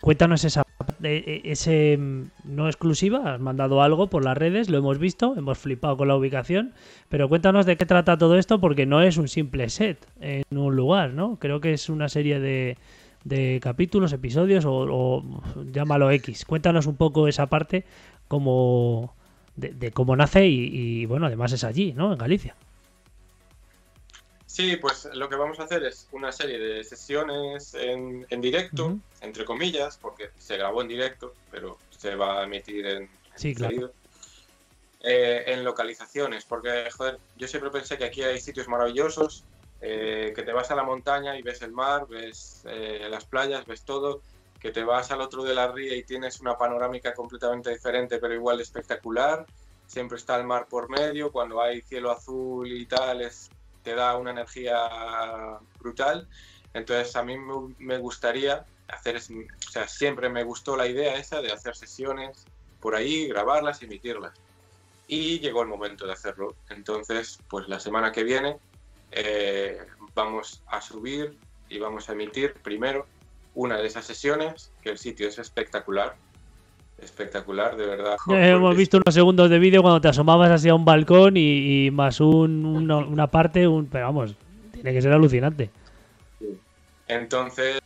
cuéntanos esa parte, eh, ese no exclusiva, has mandado algo por las redes, lo hemos visto, hemos flipado con la ubicación, pero cuéntanos de qué trata todo esto porque no es un simple set en un lugar, ¿no? Creo que es una serie de, de capítulos, episodios o, o llámalo X. Cuéntanos un poco esa parte como de, de cómo nace y, y, bueno, además es allí, ¿no? En Galicia. Sí, pues lo que vamos a hacer es una serie de sesiones en, en directo, Ujú. entre comillas, porque se grabó en directo, pero se va a emitir en, Sí, claro. Eh, en localizaciones, porque joder, yo siempre pensé que aquí hay sitios maravillosos, eh, que te vas a la montaña y ves el mar, ves eh, las playas, ves todo, que te vas al otro de la ría y tienes una panorámica completamente diferente, pero igual espectacular. Siempre está el mar por medio, cuando hay cielo azul y tal, es, te da una energía brutal. Entonces a mí me, gustaría hacer, o sea, siempre me gustó la idea esa de hacer sesiones por ahí, grabarlas y emitirlas. Y llegó el momento de hacerlo. Entonces, pues la semana que viene eh, vamos a subir y vamos a emitir primero una de esas sesiones, que el sitio es espectacular. Espectacular, de verdad. Hemos visto unos segundos de vídeo cuando te asomabas hacia un balcón y, y más un, una, una parte, un, pero vamos, tiene que ser alucinante. Entonces,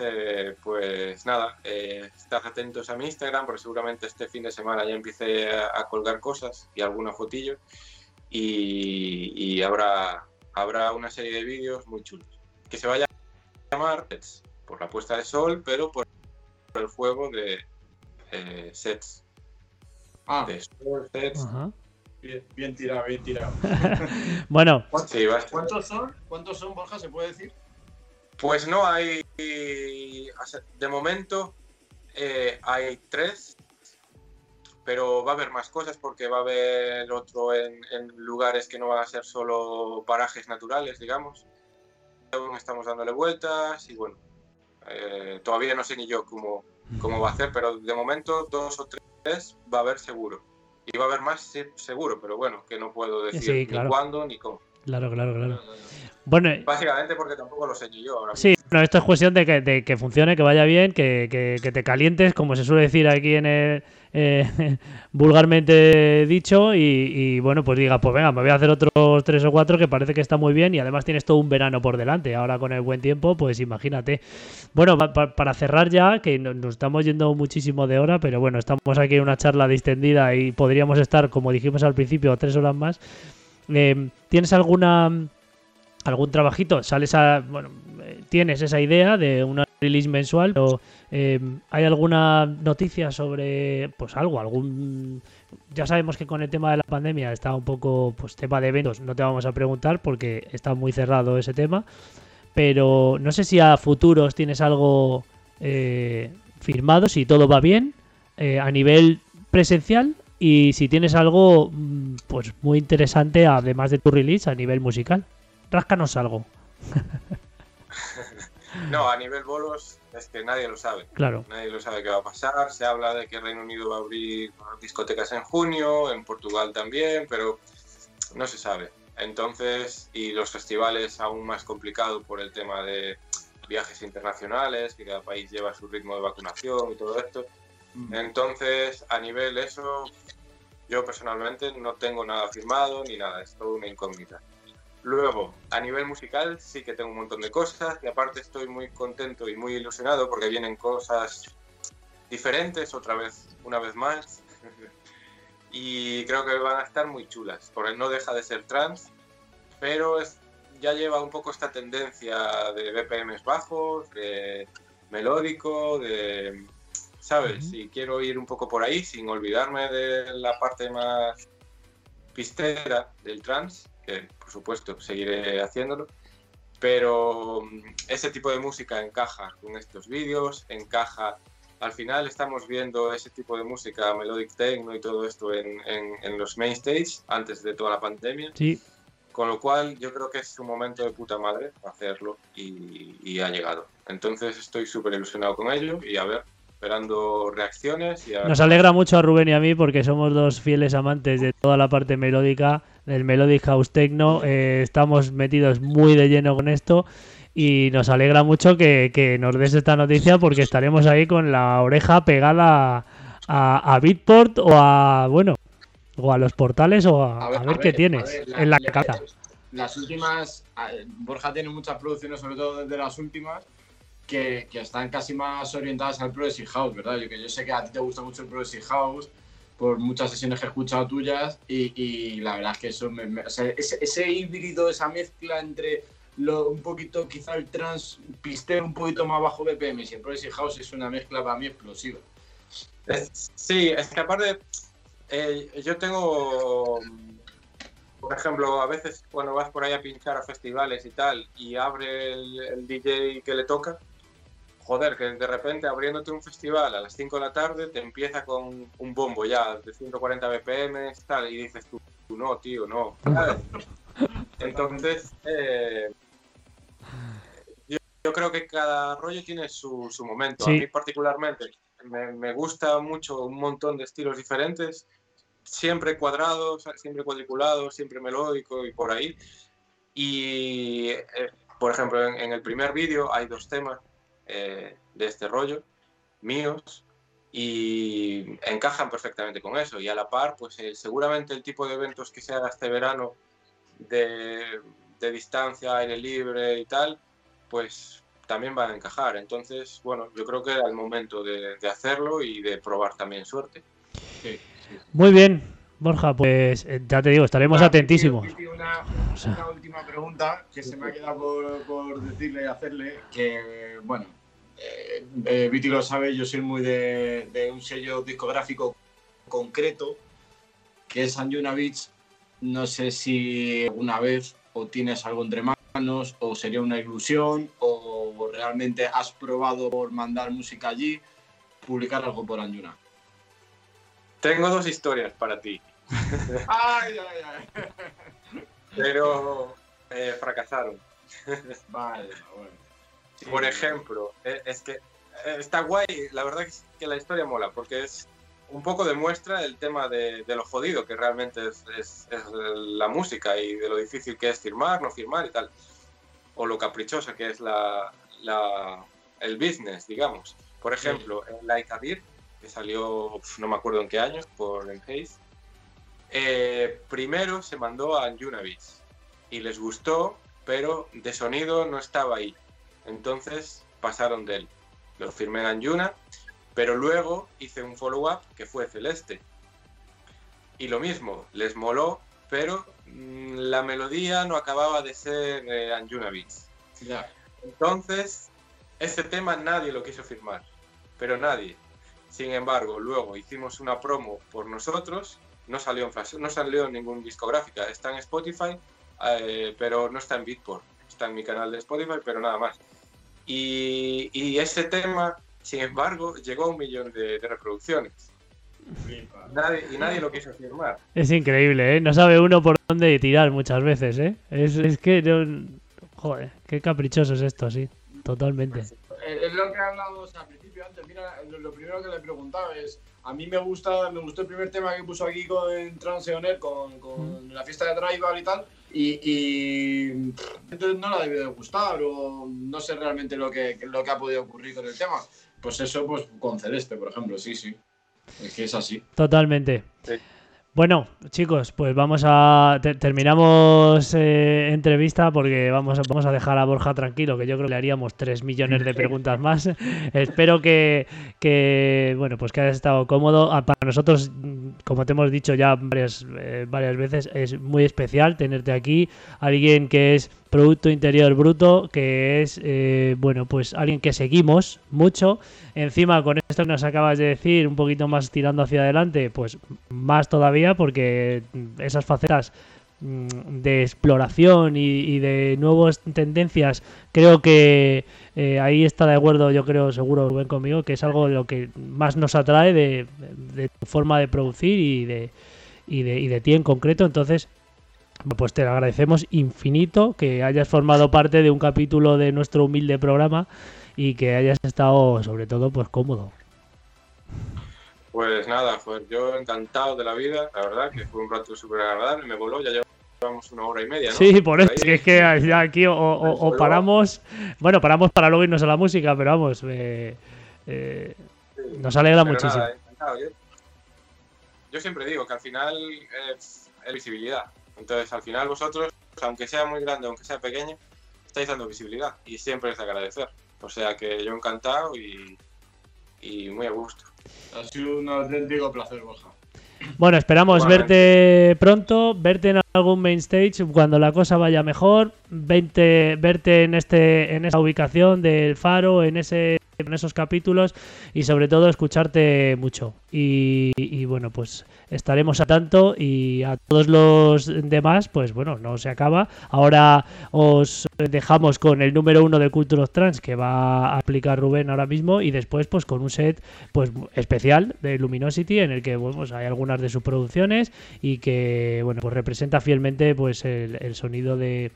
eh, pues nada, eh, estad atentos a mi Instagram, porque seguramente este fin de semana ya empiece a, a colgar cosas y alguna fotillo. Y, y habrá, habrá una serie de vídeos muy chulos. Que se vaya a llamar por la puesta de sol, pero por el juego de eh, sets. Ah, De sets. Ajá. bien, bien tirado, bien tirado. Bueno, Sí, ¿Cuántos son? ¿Cuántos son, Borja? ¿Se puede decir? Pues no hay. De momento eh, hay tres, pero va a haber más cosas porque va a haber otro en, en lugares que no van a ser solo parajes naturales, digamos. Aún estamos dándole vueltas y bueno, eh, todavía no sé ni yo cómo, cómo va a hacer, pero de momento dos o tres va a haber seguro. Y va a haber más seguro, pero bueno, que no puedo decir Sí, ni cuándo ni cómo. claro, claro, claro. Bueno, Básicamente porque tampoco lo sé ni yo ahora sí, bueno, esto es cuestión de que, de que funcione, que vaya bien, que, que- que te calientes, como se suele decir aquí en el, eh, vulgarmente dicho, y, y, bueno, pues diga, pues venga, me voy a hacer otros tres o cuatro que parece que está muy bien y además tienes todo un verano por delante. Ahora con el buen tiempo, pues imagínate. Bueno, pa- pa- para cerrar ya, que no- nos estamos yendo muchísimo de hora, pero bueno, estamos aquí en una charla distendida y podríamos estar, como dijimos al principio, tres horas más. Eh, ¿Tienes alguna algún trabajito? ¿Sales a bueno, eh, tienes esa idea de una release mensual? O, eh, ¿Hay alguna noticia sobre pues algo, algún ya sabemos que con el tema de la pandemia está un poco pues tema de eventos, no te vamos a preguntar porque está muy cerrado ese tema, pero no sé si a futuros tienes algo eh, firmado, si todo va bien eh, a nivel presencial y si tienes algo mm, pues muy interesante además de tu release a nivel musical. Ráscanos algo, No, a nivel bolos es que nadie lo sabe. claro. Nadie lo sabe qué va a pasar. Se habla de que Reino Unido va a abrir discotecas en junio, en Portugal también, pero no se sabe. Entonces, y los festivales aún más complicado por el tema de viajes internacionales, que cada país lleva su ritmo de vacunación y todo esto. Entonces, a nivel eso, yo personalmente no tengo nada firmado ni nada, es todo una incógnita. Luego, a nivel musical sí que tengo un montón de cosas y aparte estoy muy contento y muy ilusionado porque vienen cosas diferentes otra vez, una vez más. y creo que van a estar muy chulas, porque no deja de ser trans, pero es, ya lleva un poco esta tendencia de BPMs bajos, de melódico, de... ¿Sabes? Y quiero ir un poco por ahí sin olvidarme de la parte más pistera del trans, que por supuesto seguiré haciéndolo, pero mm, ese tipo de música encaja con estos vídeos, encaja, al final estamos viendo ese tipo de música, melodic techno y todo esto en, en- en los main stage antes de toda la pandemia, Sí, con lo cual yo creo que es un momento de puta madre hacerlo y, y ha llegado. Entonces estoy súper ilusionado con ello y a ver, esperando reacciones y a ver Nos alegra mucho a Rubén y a mí porque somos dos fieles amantes de toda la parte melódica, del Melodic House Techno. eh, estamos metidos muy de lleno con esto y nos alegra mucho que, que nos des esta noticia porque estaremos ahí con la oreja pegada a, a Beatport o a, bueno, o a los portales o a, a ver, qué tienes en la la- cabeza. Las últimas, Borja tiene muchas producciones, sobre todo desde las últimas, que, que están casi más orientadas al Progressive House, ¿verdad? Yo, que yo sé que a ti te gusta mucho el Progressive House por muchas sesiones que he escuchado tuyas y, y la verdad es que eso me, o sea, ese, ese híbrido, esa mezcla entre lo, un poquito quizá el trans pistero un poquito más bajo BPM y el Progressive House es una mezcla para mí explosiva. Sí, es que aparte, eh, yo tengo, por ejemplo, a veces cuando vas por ahí a pinchar a festivales y tal, y abre el DJ que le toca, joder, que de repente abriéndote un festival a las 5 de la tarde te empieza con un bombo ya de 140 BPM tal, y dices tú, no, tío, no. ¿sabes? Entonces, eh, yo, yo creo que cada rollo tiene su, su momento. Sí. A mí particularmente me, me gusta mucho un montón de estilos diferentes, siempre cuadrados, siempre cuadriculados, siempre melódico y por ahí. Y, eh, por ejemplo, en, en el primer vídeo hay dos temas eh, de este rollo, míos, y encajan perfectamente con eso. Y a la par, pues seguramente el tipo de eventos que se haga este verano de, de distancia, aire libre y tal, pues también van a encajar. Entonces, bueno, yo creo que era el momento de, hacerlo y de probar también suerte. Muy bien, Borja, pues eh, ya te digo, estaremos Ah, atentísimos. Viti, Una, O sea. una última pregunta que se me ha quedado por, por decirle y hacerle, que bueno, eh, eh, Viti lo sabe, yo soy muy de, de un sello discográfico concreto, que es Anjuna Beats. No sé si alguna vez o tienes algo entre manos, o sería una ilusión, o realmente has probado por mandar música allí, publicar algo por Anjuna. Tengo dos historias para ti, Ay, ay, ay. pero eh, fracasaron. Vale, bueno. Sí. Por ejemplo, eh, es que eh, está guay, la verdad es que la historia mola, porque es un poco demuestra el tema de, de lo jodido que realmente es, es- es la música y de lo difícil que es firmar, no firmar y tal, o lo caprichosa que es la, la- el business, digamos. Por ejemplo, en Like a Beer, que salió, no me acuerdo en qué año, por Enhaze, eh, primero se mandó a Anjuna Beats y les gustó, pero de sonido no estaba ahí. Entonces pasaron de él. Lo firmé en Anjuna, pero luego hice un follow-up que fue Celeste. Y lo mismo, les moló, pero mm, la melodía no acababa de ser eh, Anjuna Beats. Entonces, ese tema nadie lo quiso firmar, pero nadie. Sin embargo, luego hicimos una promo por nosotros, no salió en flash, no salió en ningún discográfica, está en Spotify, eh, pero no está en Beatport, está en mi canal de Spotify, pero nada más. Y, y ese tema, sin embargo, llegó a un millón de, de reproducciones. Nadie, y nadie lo quiso firmar. Es increíble, ¿eh? No sabe uno por dónde tirar muchas veces, ¿eh? Es, es que no... Joder, qué caprichoso es esto, sí. Totalmente. Es lo que hablamos al principio antes. Mira, lo primero que le preguntaba es, a mí me gusta, me gustó el primer tema que puso aquí con Transeoner, con, con la fiesta de Drival y tal, y, y entonces no le ha debido de gustar o no sé realmente lo que, lo que ha podido ocurrir con el tema. Pues eso, pues con Celeste, por ejemplo, sí, sí. Es que es así. Totalmente. Sí. Bueno, chicos, pues vamos a te- terminamos eh, entrevista porque vamos a, vamos a dejar a Borja tranquilo, que yo creo que le haríamos tres millones de preguntas más. Espero que, que bueno, pues que hayas estado cómodo. Ah, Para nosotros, como te hemos dicho ya varias eh, varias veces, es muy especial tenerte aquí, alguien que es Producto Interior Bruto, que es, eh, bueno, pues alguien que seguimos mucho. Encima, con esto que nos acabas de decir, un poquito más tirando hacia adelante, pues más todavía, porque esas facetas mm, de exploración y, y de nuevas tendencias, creo que eh, ahí está de acuerdo, yo creo, seguro Rubén conmigo, que es algo de lo que más nos atrae de, tu forma de producir y de, y de, y de ti en concreto. Entonces, pues te lo agradecemos infinito que hayas formado parte de un capítulo de nuestro humilde programa y que hayas estado sobre todo pues cómodo. Pues nada, pues yo encantado de la vida, la verdad, que fue un rato súper agradable, me voló, ya llevamos una hora y media, ¿no? Sí, por eso, ahí. que es que ya aquí o, o- o paramos, bueno, paramos para luego irnos a la música, pero vamos, eh, eh, nos alegra Pero muchísimo. nada, encantado. Yo, yo siempre digo que al final es, es visibilidad. Entonces, al final vosotros, aunque sea muy grande, aunque sea pequeño, estáis dando visibilidad y siempre es de agradecer. O sea que yo encantado y, y muy a gusto. Ha sido un auténtico placer, Borja. Bueno, esperamos verte pronto, verte en algún main stage cuando la cosa vaya mejor, verte, verte en este en esa ubicación del faro, en ese en esos capítulos y sobre todo escucharte mucho. Y, y bueno, pues estaremos a tanto y a todos los demás, pues bueno, no se acaba. Ahora os dejamos con el número uno de Culture Trans que va a aplicar Rubén ahora mismo y después pues con un set pues especial de Luminosity en el que pues, hay algunas de sus producciones y que bueno pues representa fielmente pues el sonido de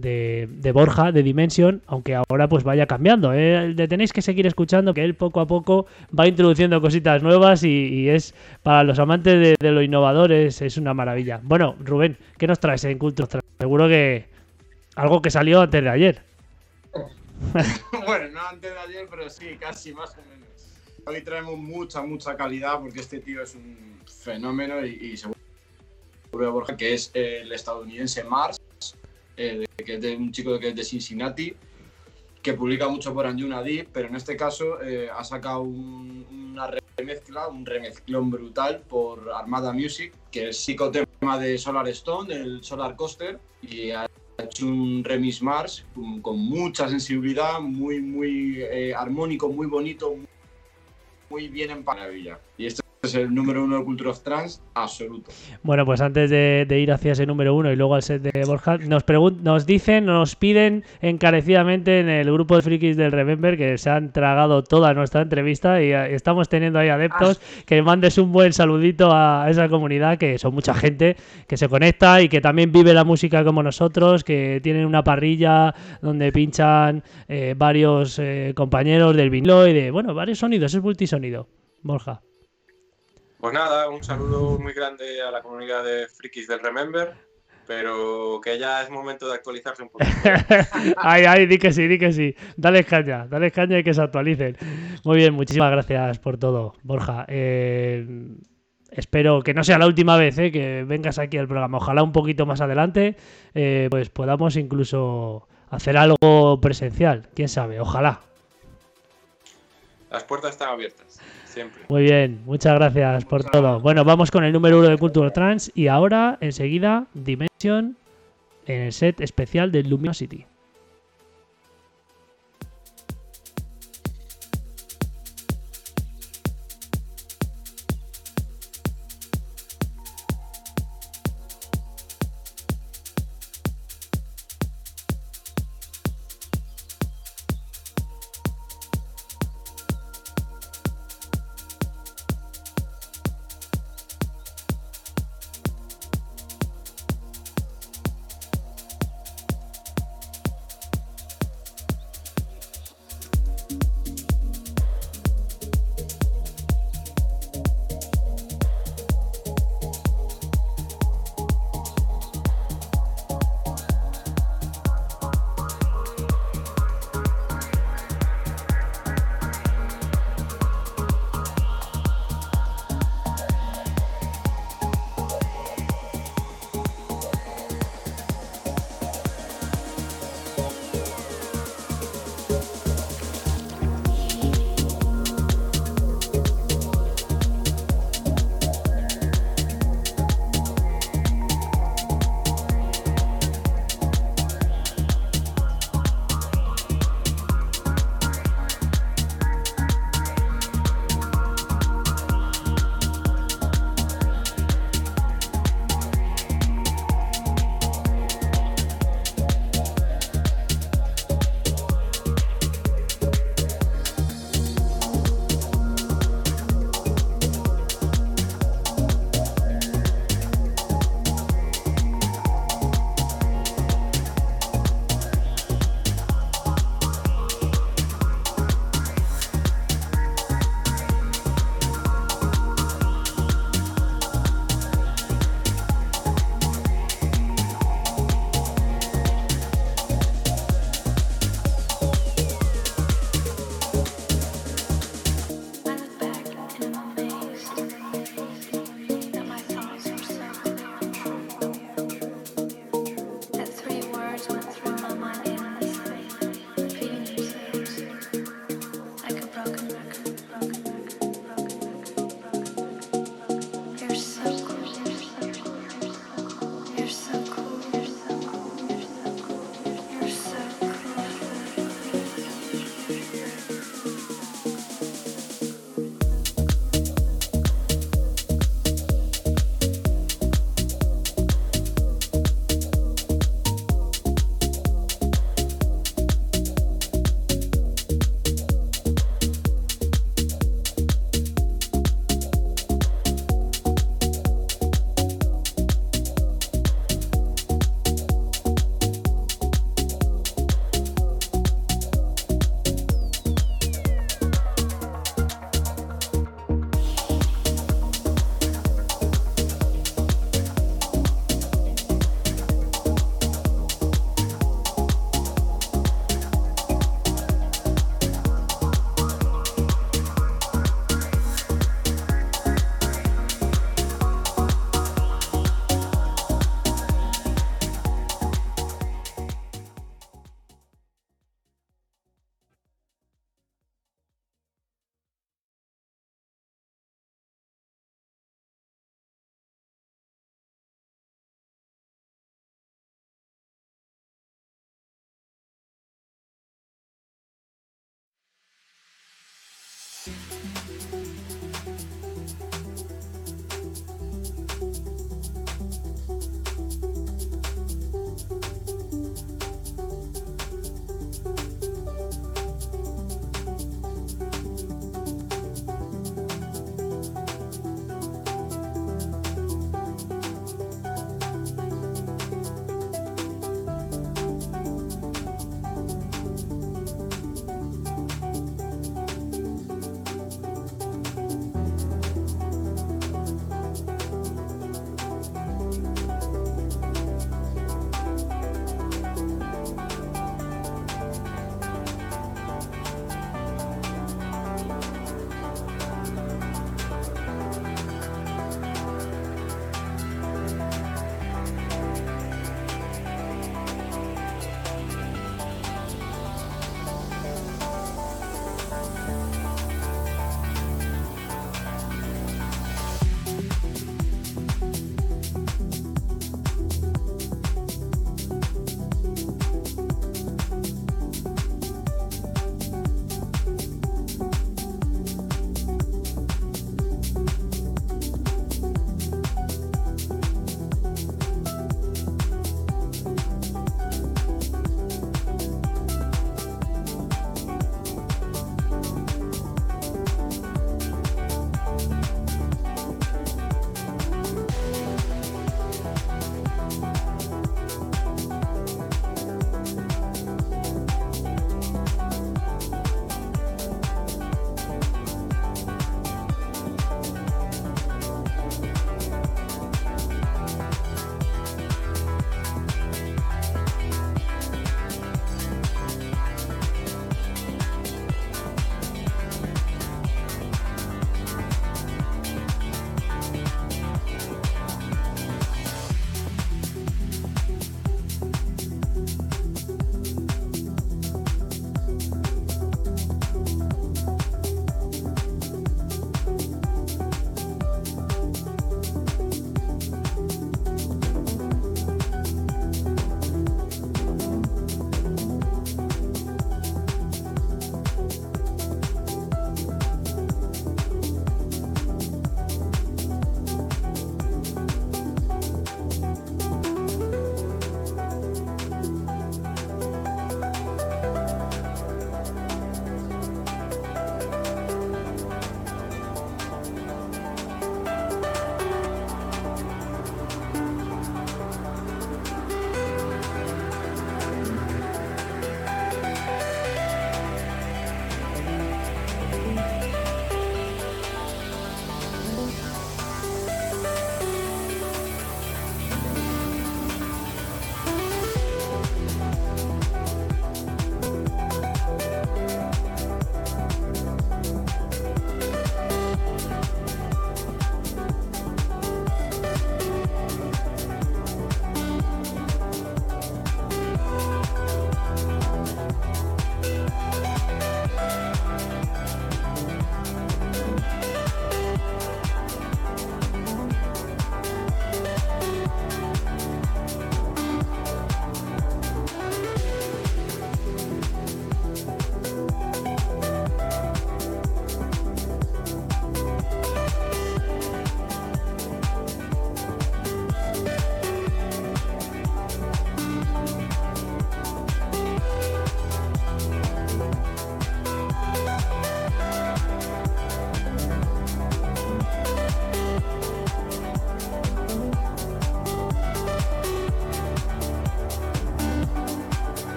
de, Borja, de Dimension, aunque ahora pues vaya cambiando. ¿eh? Tenéis que seguir escuchando, que él poco a poco va introduciendo cositas nuevas y, es para los amantes de, lo innovador es, una maravilla. Bueno, Rubén, ¿qué nos traes en Culture Seguro que algo que salió antes de ayer. bueno, no antes de ayer, pero sí, casi más o menos. Hoy traemos mucha, mucha calidad porque este tío es un fenómeno y, seguro Borja, que es el estadounidense Mars, eh, que es de un chico que es de Cincinnati, que publica mucho por Anjuna Deep, pero en este caso eh, ha sacado una remezcla, un remezclón brutal por Armada Music, que es psicotema de Solar Stone, del Solar Coaster, y ha hecho un remix Mars con, mucha sensibilidad, muy, muy eh, armónico, muy bonito, muy bien en maravilla. Y esto es el número uno de Culture of Trans absoluto. Bueno, pues antes de, ir hacia ese número uno y luego al set de Borja, nos, nos dicen, nos piden encarecidamente en el grupo de frikis del Remember que se han tragado toda nuestra entrevista y, eh, estamos teniendo ahí adeptos ah. que mandes un buen saludito a esa comunidad, que son mucha gente que se conecta y que también vive la música como nosotros, que tienen una parrilla donde pinchan eh, varios eh, compañeros del vinilo y de, bueno, varios sonidos, es multisonido. Borja. Pues nada, un saludo muy grande a la comunidad de frikis del Remember, pero que ya es momento de actualizarse un poco. ay, ay, di que sí, di que sí. Dale caña, dale caña y que se actualicen. Muy bien, muchísimas gracias por todo, Borja. Eh, espero que no sea la última vez eh, que vengas aquí al programa. Ojalá un poquito más adelante, eh, pues podamos incluso hacer algo presencial. Quién sabe, ojalá. Las puertas están abiertas. Muy bien, muchas gracias por todo. Bueno, vamos con el número uno de Culture Trans y ahora, enseguida, Dimension en el set especial de Luminosity.